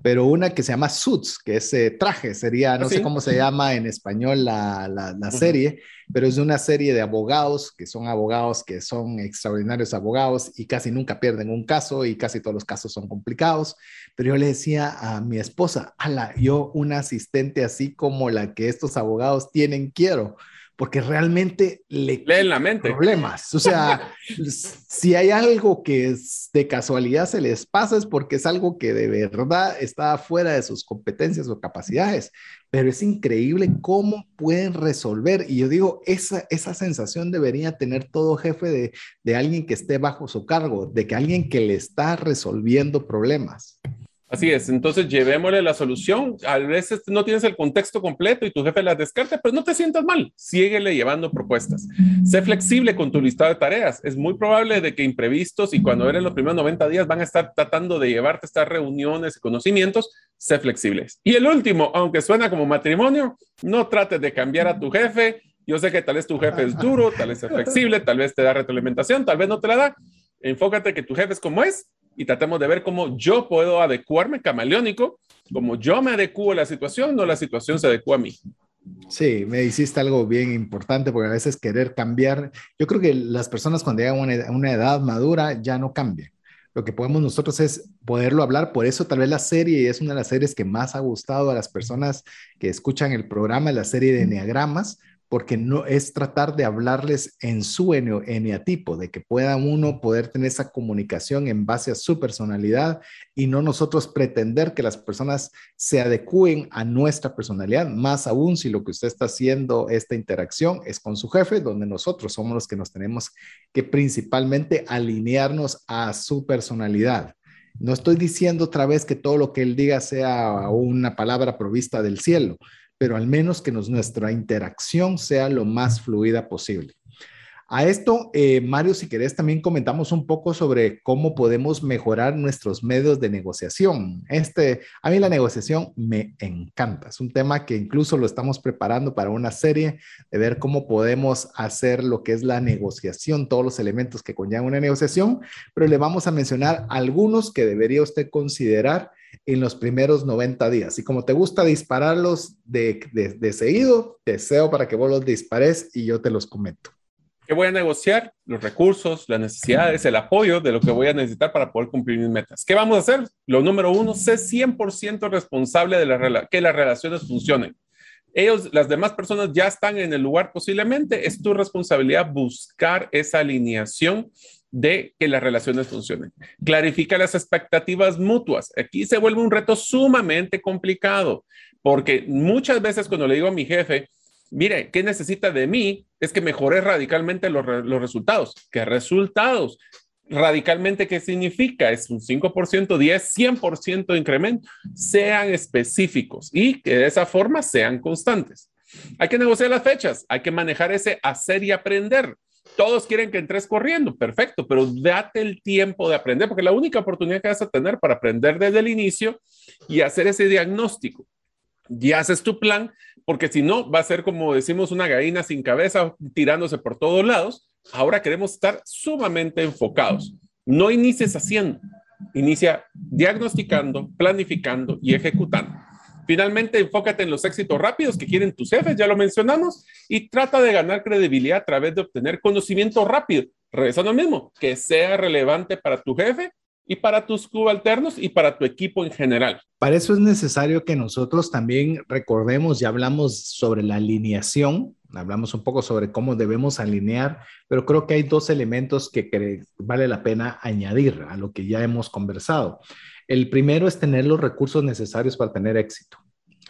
Pero una que se llama Suits, que es eh, traje, sería, no ¿Ah, sé cómo se llama en español la, la, serie, pero es una serie de abogados que son abogados que son extraordinarios abogados y casi nunca pierden un caso y casi todos los casos son complicados. Pero yo le decía a mi esposa, ala, yo una asistente así como la que estos abogados tienen, quiero porque realmente le leen la mente. Problemas. O sea, si hay algo que de casualidad se les pasa es porque es algo que de verdad está fuera de sus competencias o capacidades. Pero es increíble cómo pueden resolver. Y yo digo, esa, esa sensación debería tener todo jefe de, de alguien que esté bajo su cargo, de que alguien que le está resolviendo problemas. Así es, entonces llevémosle la solución. A veces no tienes el contexto completo y tu jefe las descarta, pero no te sientas mal. Síguele llevando propuestas. Sé flexible con tu listado de tareas. Es muy probable de que imprevistos y cuando eres los primeros 90 días van a estar tratando de llevarte estas reuniones y conocimientos. Sé flexibles. Y el último, aunque suena como matrimonio, no trates de cambiar a tu jefe. Yo sé que tal vez tu jefe es duro, tal vez es flexible, tal vez te da retroalimentación, tal vez no te la da. Enfócate que tu jefe es como es y tratemos de ver cómo yo puedo adecuarme camaleónico, como yo me adecuo a la situación, no la situación se adecua a mí. Sí, me hiciste algo bien importante porque a veces querer cambiar, yo creo que las personas cuando llegan a una, edad madura ya no cambian. Lo que podemos nosotros es poderlo hablar, por eso tal vez la serie es una de las series que más ha gustado a las personas que escuchan el programa, la serie de Enneagramas, porque no es tratar de hablarles en su eneatipo, de que pueda uno poder tener esa comunicación en base a su personalidad y no nosotros pretender que las personas se adecúen a nuestra personalidad, más aún si lo que usted está haciendo, esta interacción, es con su jefe, donde nosotros somos los que nos tenemos que principalmente alinearnos a su personalidad. No estoy diciendo otra vez que todo lo que él diga sea una palabra provista del cielo, pero al menos que nuestra interacción sea lo más fluida posible. A esto, eh, Mario, si querés, también comentamos un poco sobre cómo podemos mejorar nuestros medios de negociación. Este, a mí la negociación me encanta. Es un tema que incluso lo estamos preparando para una serie de ver cómo podemos hacer lo que es la negociación, todos los elementos que conllevan una negociación, pero le vamos a mencionar algunos que debería usted considerar en los primeros 90 días. Y como te gusta dispararlos de, de, seguido, deseo para que vos los dispares y yo te los comento. ¿Qué voy a negociar? Los recursos, las necesidades, el apoyo de lo que voy a necesitar para poder cumplir mis metas. ¿Qué vamos a hacer? Lo número uno, sé 100% responsable de que las relaciones funcionen. Ellos, las demás personas ya están en el lugar posiblemente. Es tu responsabilidad buscar esa alineación de que las relaciones funcionen. Clarifica las expectativas mutuas. Aquí se vuelve un reto sumamente complicado porque muchas veces cuando le digo a mi jefe, mire, ¿qué necesita de mí? Es que mejore radicalmente los, resultados. ¿Qué resultados? Radicalmente, ¿qué significa? Es un 5%, 10, 100% de incremento. Sean específicos y que de esa forma sean constantes. Hay que negociar las fechas, hay que manejar ese hacer y aprender. Todos quieren que entres corriendo, perfecto, pero date el tiempo de aprender, porque la única oportunidad que vas a tener para aprender desde el inicio y hacer ese diagnóstico. Y haces tu plan, porque si no, va a ser como decimos una gallina sin cabeza tirándose por todos lados. Ahora queremos estar sumamente enfocados. No inicies haciendo, inicia diagnosticando, planificando y ejecutando. Finalmente, enfócate en los éxitos rápidos que quieren tus jefes, ya lo mencionamos, y trata de ganar credibilidad a través de obtener conocimiento rápido. Regresando al mismo, que sea relevante para tu jefe y para tus subalternos y para tu equipo en general. Para eso es necesario que nosotros también recordemos, ya hablamos sobre la alineación, hablamos un poco sobre cómo debemos alinear, pero creo que hay dos elementos que vale la pena añadir a lo que ya hemos conversado. El primero es tener los recursos necesarios para tener éxito.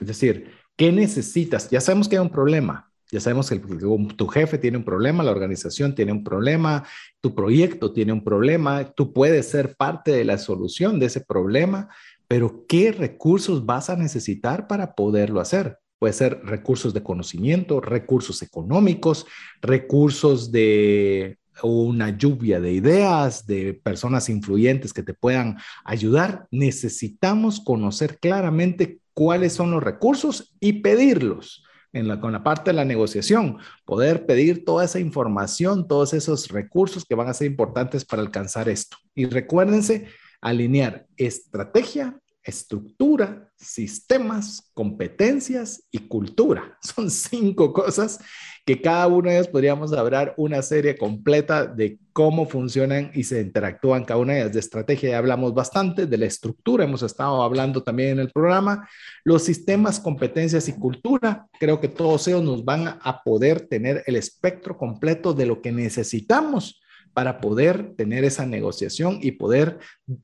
Es decir, ¿qué necesitas? Ya sabemos que hay un problema. Ya sabemos que tu jefe tiene un problema, la organización tiene un problema, tu proyecto tiene un problema, tú puedes ser parte de la solución de ese problema, pero ¿qué recursos vas a necesitar para poderlo hacer? Puede ser recursos de conocimiento, recursos económicos, recursos de una lluvia de ideas, de personas influyentes que te puedan ayudar, necesitamos conocer claramente cuáles son los recursos y pedirlos. En la, con la parte de la negociación, poder pedir toda esa información, todos esos recursos que van a ser importantes para alcanzar esto. Y recuérdense, alinear estrategia estructura, sistemas, competencias y cultura. Son cinco cosas que cada una de ellas podríamos hablar una serie completa de cómo funcionan y se interactúan cada una de ellas. De estrategia ya hablamos bastante, de la estructura hemos estado hablando también en el programa. Los sistemas, competencias y cultura, creo que todos ellos nos van a poder tener el espectro completo de lo que necesitamos para poder tener esa negociación y poder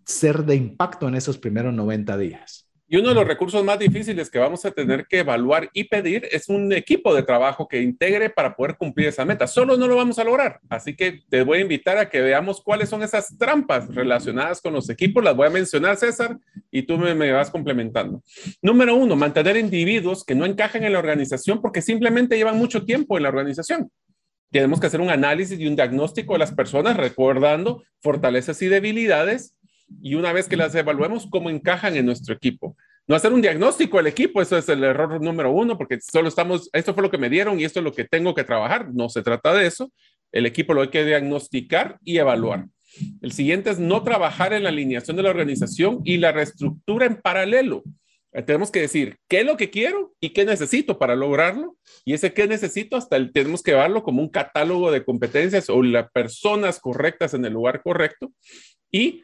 ser de impacto en esos primeros 90 días. Y uno de los recursos más difíciles que vamos a tener que evaluar y pedir es un equipo de trabajo que integre para poder cumplir esa meta. Solo no lo vamos a lograr. Así que te voy a invitar a que veamos cuáles son esas trampas relacionadas con los equipos. Las voy a mencionar, César, y tú me, vas complementando. Número uno, mantener individuos que no encajan en la organización porque simplemente llevan mucho tiempo en la organización tenemos que hacer un análisis y un diagnóstico de las personas, recordando fortalezas y debilidades, y una vez que las evaluemos, cómo encajan en nuestro equipo. No hacer un diagnóstico del equipo, eso es el error número uno, porque solo estamos, esto fue lo que me dieron y esto es lo que tengo que trabajar. No se trata de eso. El equipo lo hay que diagnosticar y evaluar. El siguiente es no trabajar en la alineación de la organización y la reestructura en paralelo. Eh, tenemos que decir qué es lo que quiero y qué necesito para lograrlo. Y ese qué necesito, hasta el, tenemos que verlo como un catálogo de competencias o las personas correctas en el lugar correcto. Y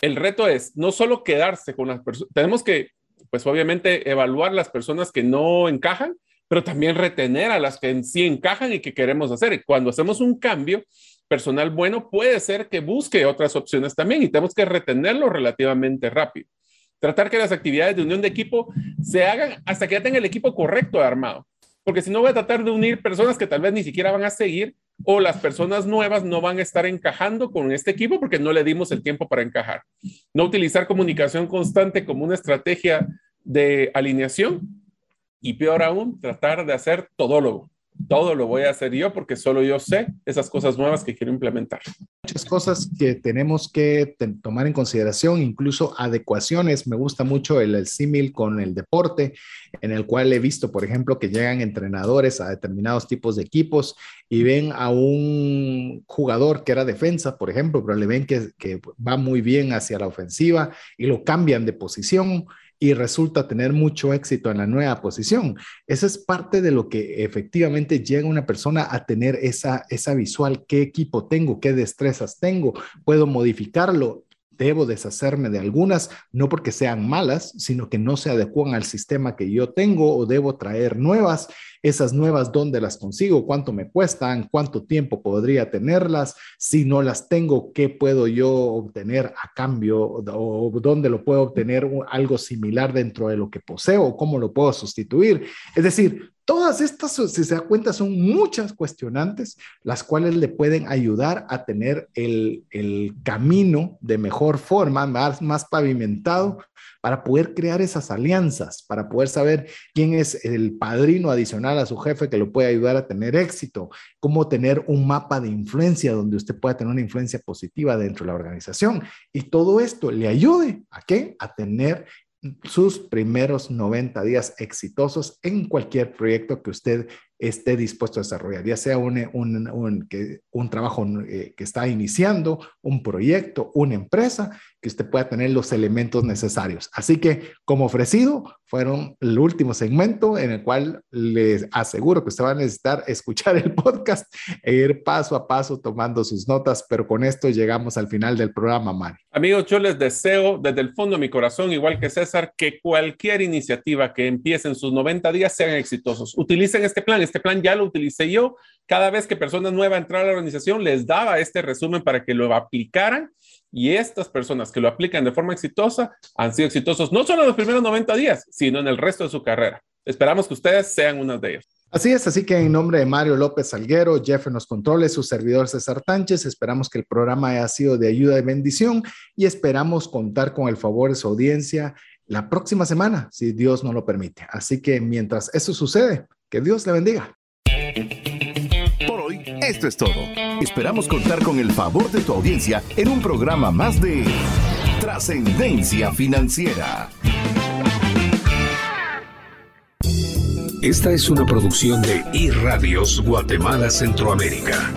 el reto es no solo quedarse con las personas, tenemos que, pues obviamente, evaluar las personas que no encajan, pero también retener a las que sí encajan y que queremos hacer. Y cuando hacemos un cambio, personal bueno puede ser que busque otras opciones también y tenemos que retenerlo relativamente rápido. Tratar que las actividades de unión de equipo se hagan hasta que ya tenga el equipo correcto armado. Porque si no voy a tratar de unir personas que tal vez ni siquiera van a seguir o las personas nuevas no van a estar encajando con este equipo porque no le dimos el tiempo para encajar. No utilizar comunicación constante como una estrategia de alineación y peor aún, tratar de hacer todólogo. Todo lo voy a hacer yo porque solo yo sé esas cosas nuevas que quiero implementar. Muchas cosas que tenemos que tomar en consideración, incluso adecuaciones. Me gusta mucho el, el símil con el deporte, en el cual he visto, por ejemplo, que llegan entrenadores a determinados tipos de equipos y ven a un jugador que era defensa, por ejemplo, pero le ven que, que va muy bien hacia la ofensiva y lo cambian de posición y resulta tener mucho éxito en la nueva posición. Esa es parte de lo que efectivamente llega una persona a tener esa, esa visual, qué equipo tengo, qué destrezas tengo, puedo modificarlo debo deshacerme de algunas, no porque sean malas, sino que no se adecuan al sistema que yo tengo o debo traer nuevas. Esas nuevas, ¿dónde las consigo? ¿Cuánto me cuestan? ¿Cuánto tiempo podría tenerlas? Si no las tengo, ¿qué puedo yo obtener a cambio? ¿O dónde lo puedo obtener algo similar dentro de lo que poseo? ¿Cómo lo puedo sustituir? Es decir, Todas estas, si se da cuenta, son muchas cuestionantes, las cuales le pueden ayudar a tener el, el camino de mejor forma, más, más pavimentado, para poder crear esas alianzas, para poder saber quién es el padrino adicional a su jefe que lo puede ayudar a tener éxito, cómo tener un mapa de influencia donde usted pueda tener una influencia positiva dentro de la organización. Y todo esto le ayude a qué? A tener sus primeros 90 días exitosos en cualquier proyecto que usted esté dispuesto a desarrollar, ya sea un, un, un, un trabajo eh, que está iniciando, un proyecto, una empresa, que usted pueda tener los elementos necesarios. Así que, como ofrecido, fueron el último segmento en el cual les aseguro que usted va a necesitar escuchar el podcast e ir paso a paso tomando sus notas, pero con esto llegamos al final del programa, Mari. Amigos, yo les deseo desde el fondo de mi corazón, igual que César, que cualquier iniciativa que empiece en sus 90 días sean exitosos. Utilicen este plan este plan ya lo utilicé yo. Cada vez que personas nuevas entraban a la organización, les daba este resumen para que lo aplicaran. Y estas personas que lo aplican de forma exitosa han sido exitosos no solo en los primeros 90 días, sino en el resto de su carrera. Esperamos que ustedes sean unas de ellas. Así es, así que en nombre de Mario López Salguero, Jeff en los controles, su servidor César Tánchez, esperamos que el programa haya sido de ayuda y bendición y esperamos contar con el favor de su audiencia la próxima semana, si Dios no lo permite. Así que mientras eso sucede, que Dios le bendiga. Por hoy, esto es todo. Esperamos contar con el favor de tu audiencia en un programa más de Trascendencia Financiera. Esta es una producción de iRadios Guatemala Centroamérica.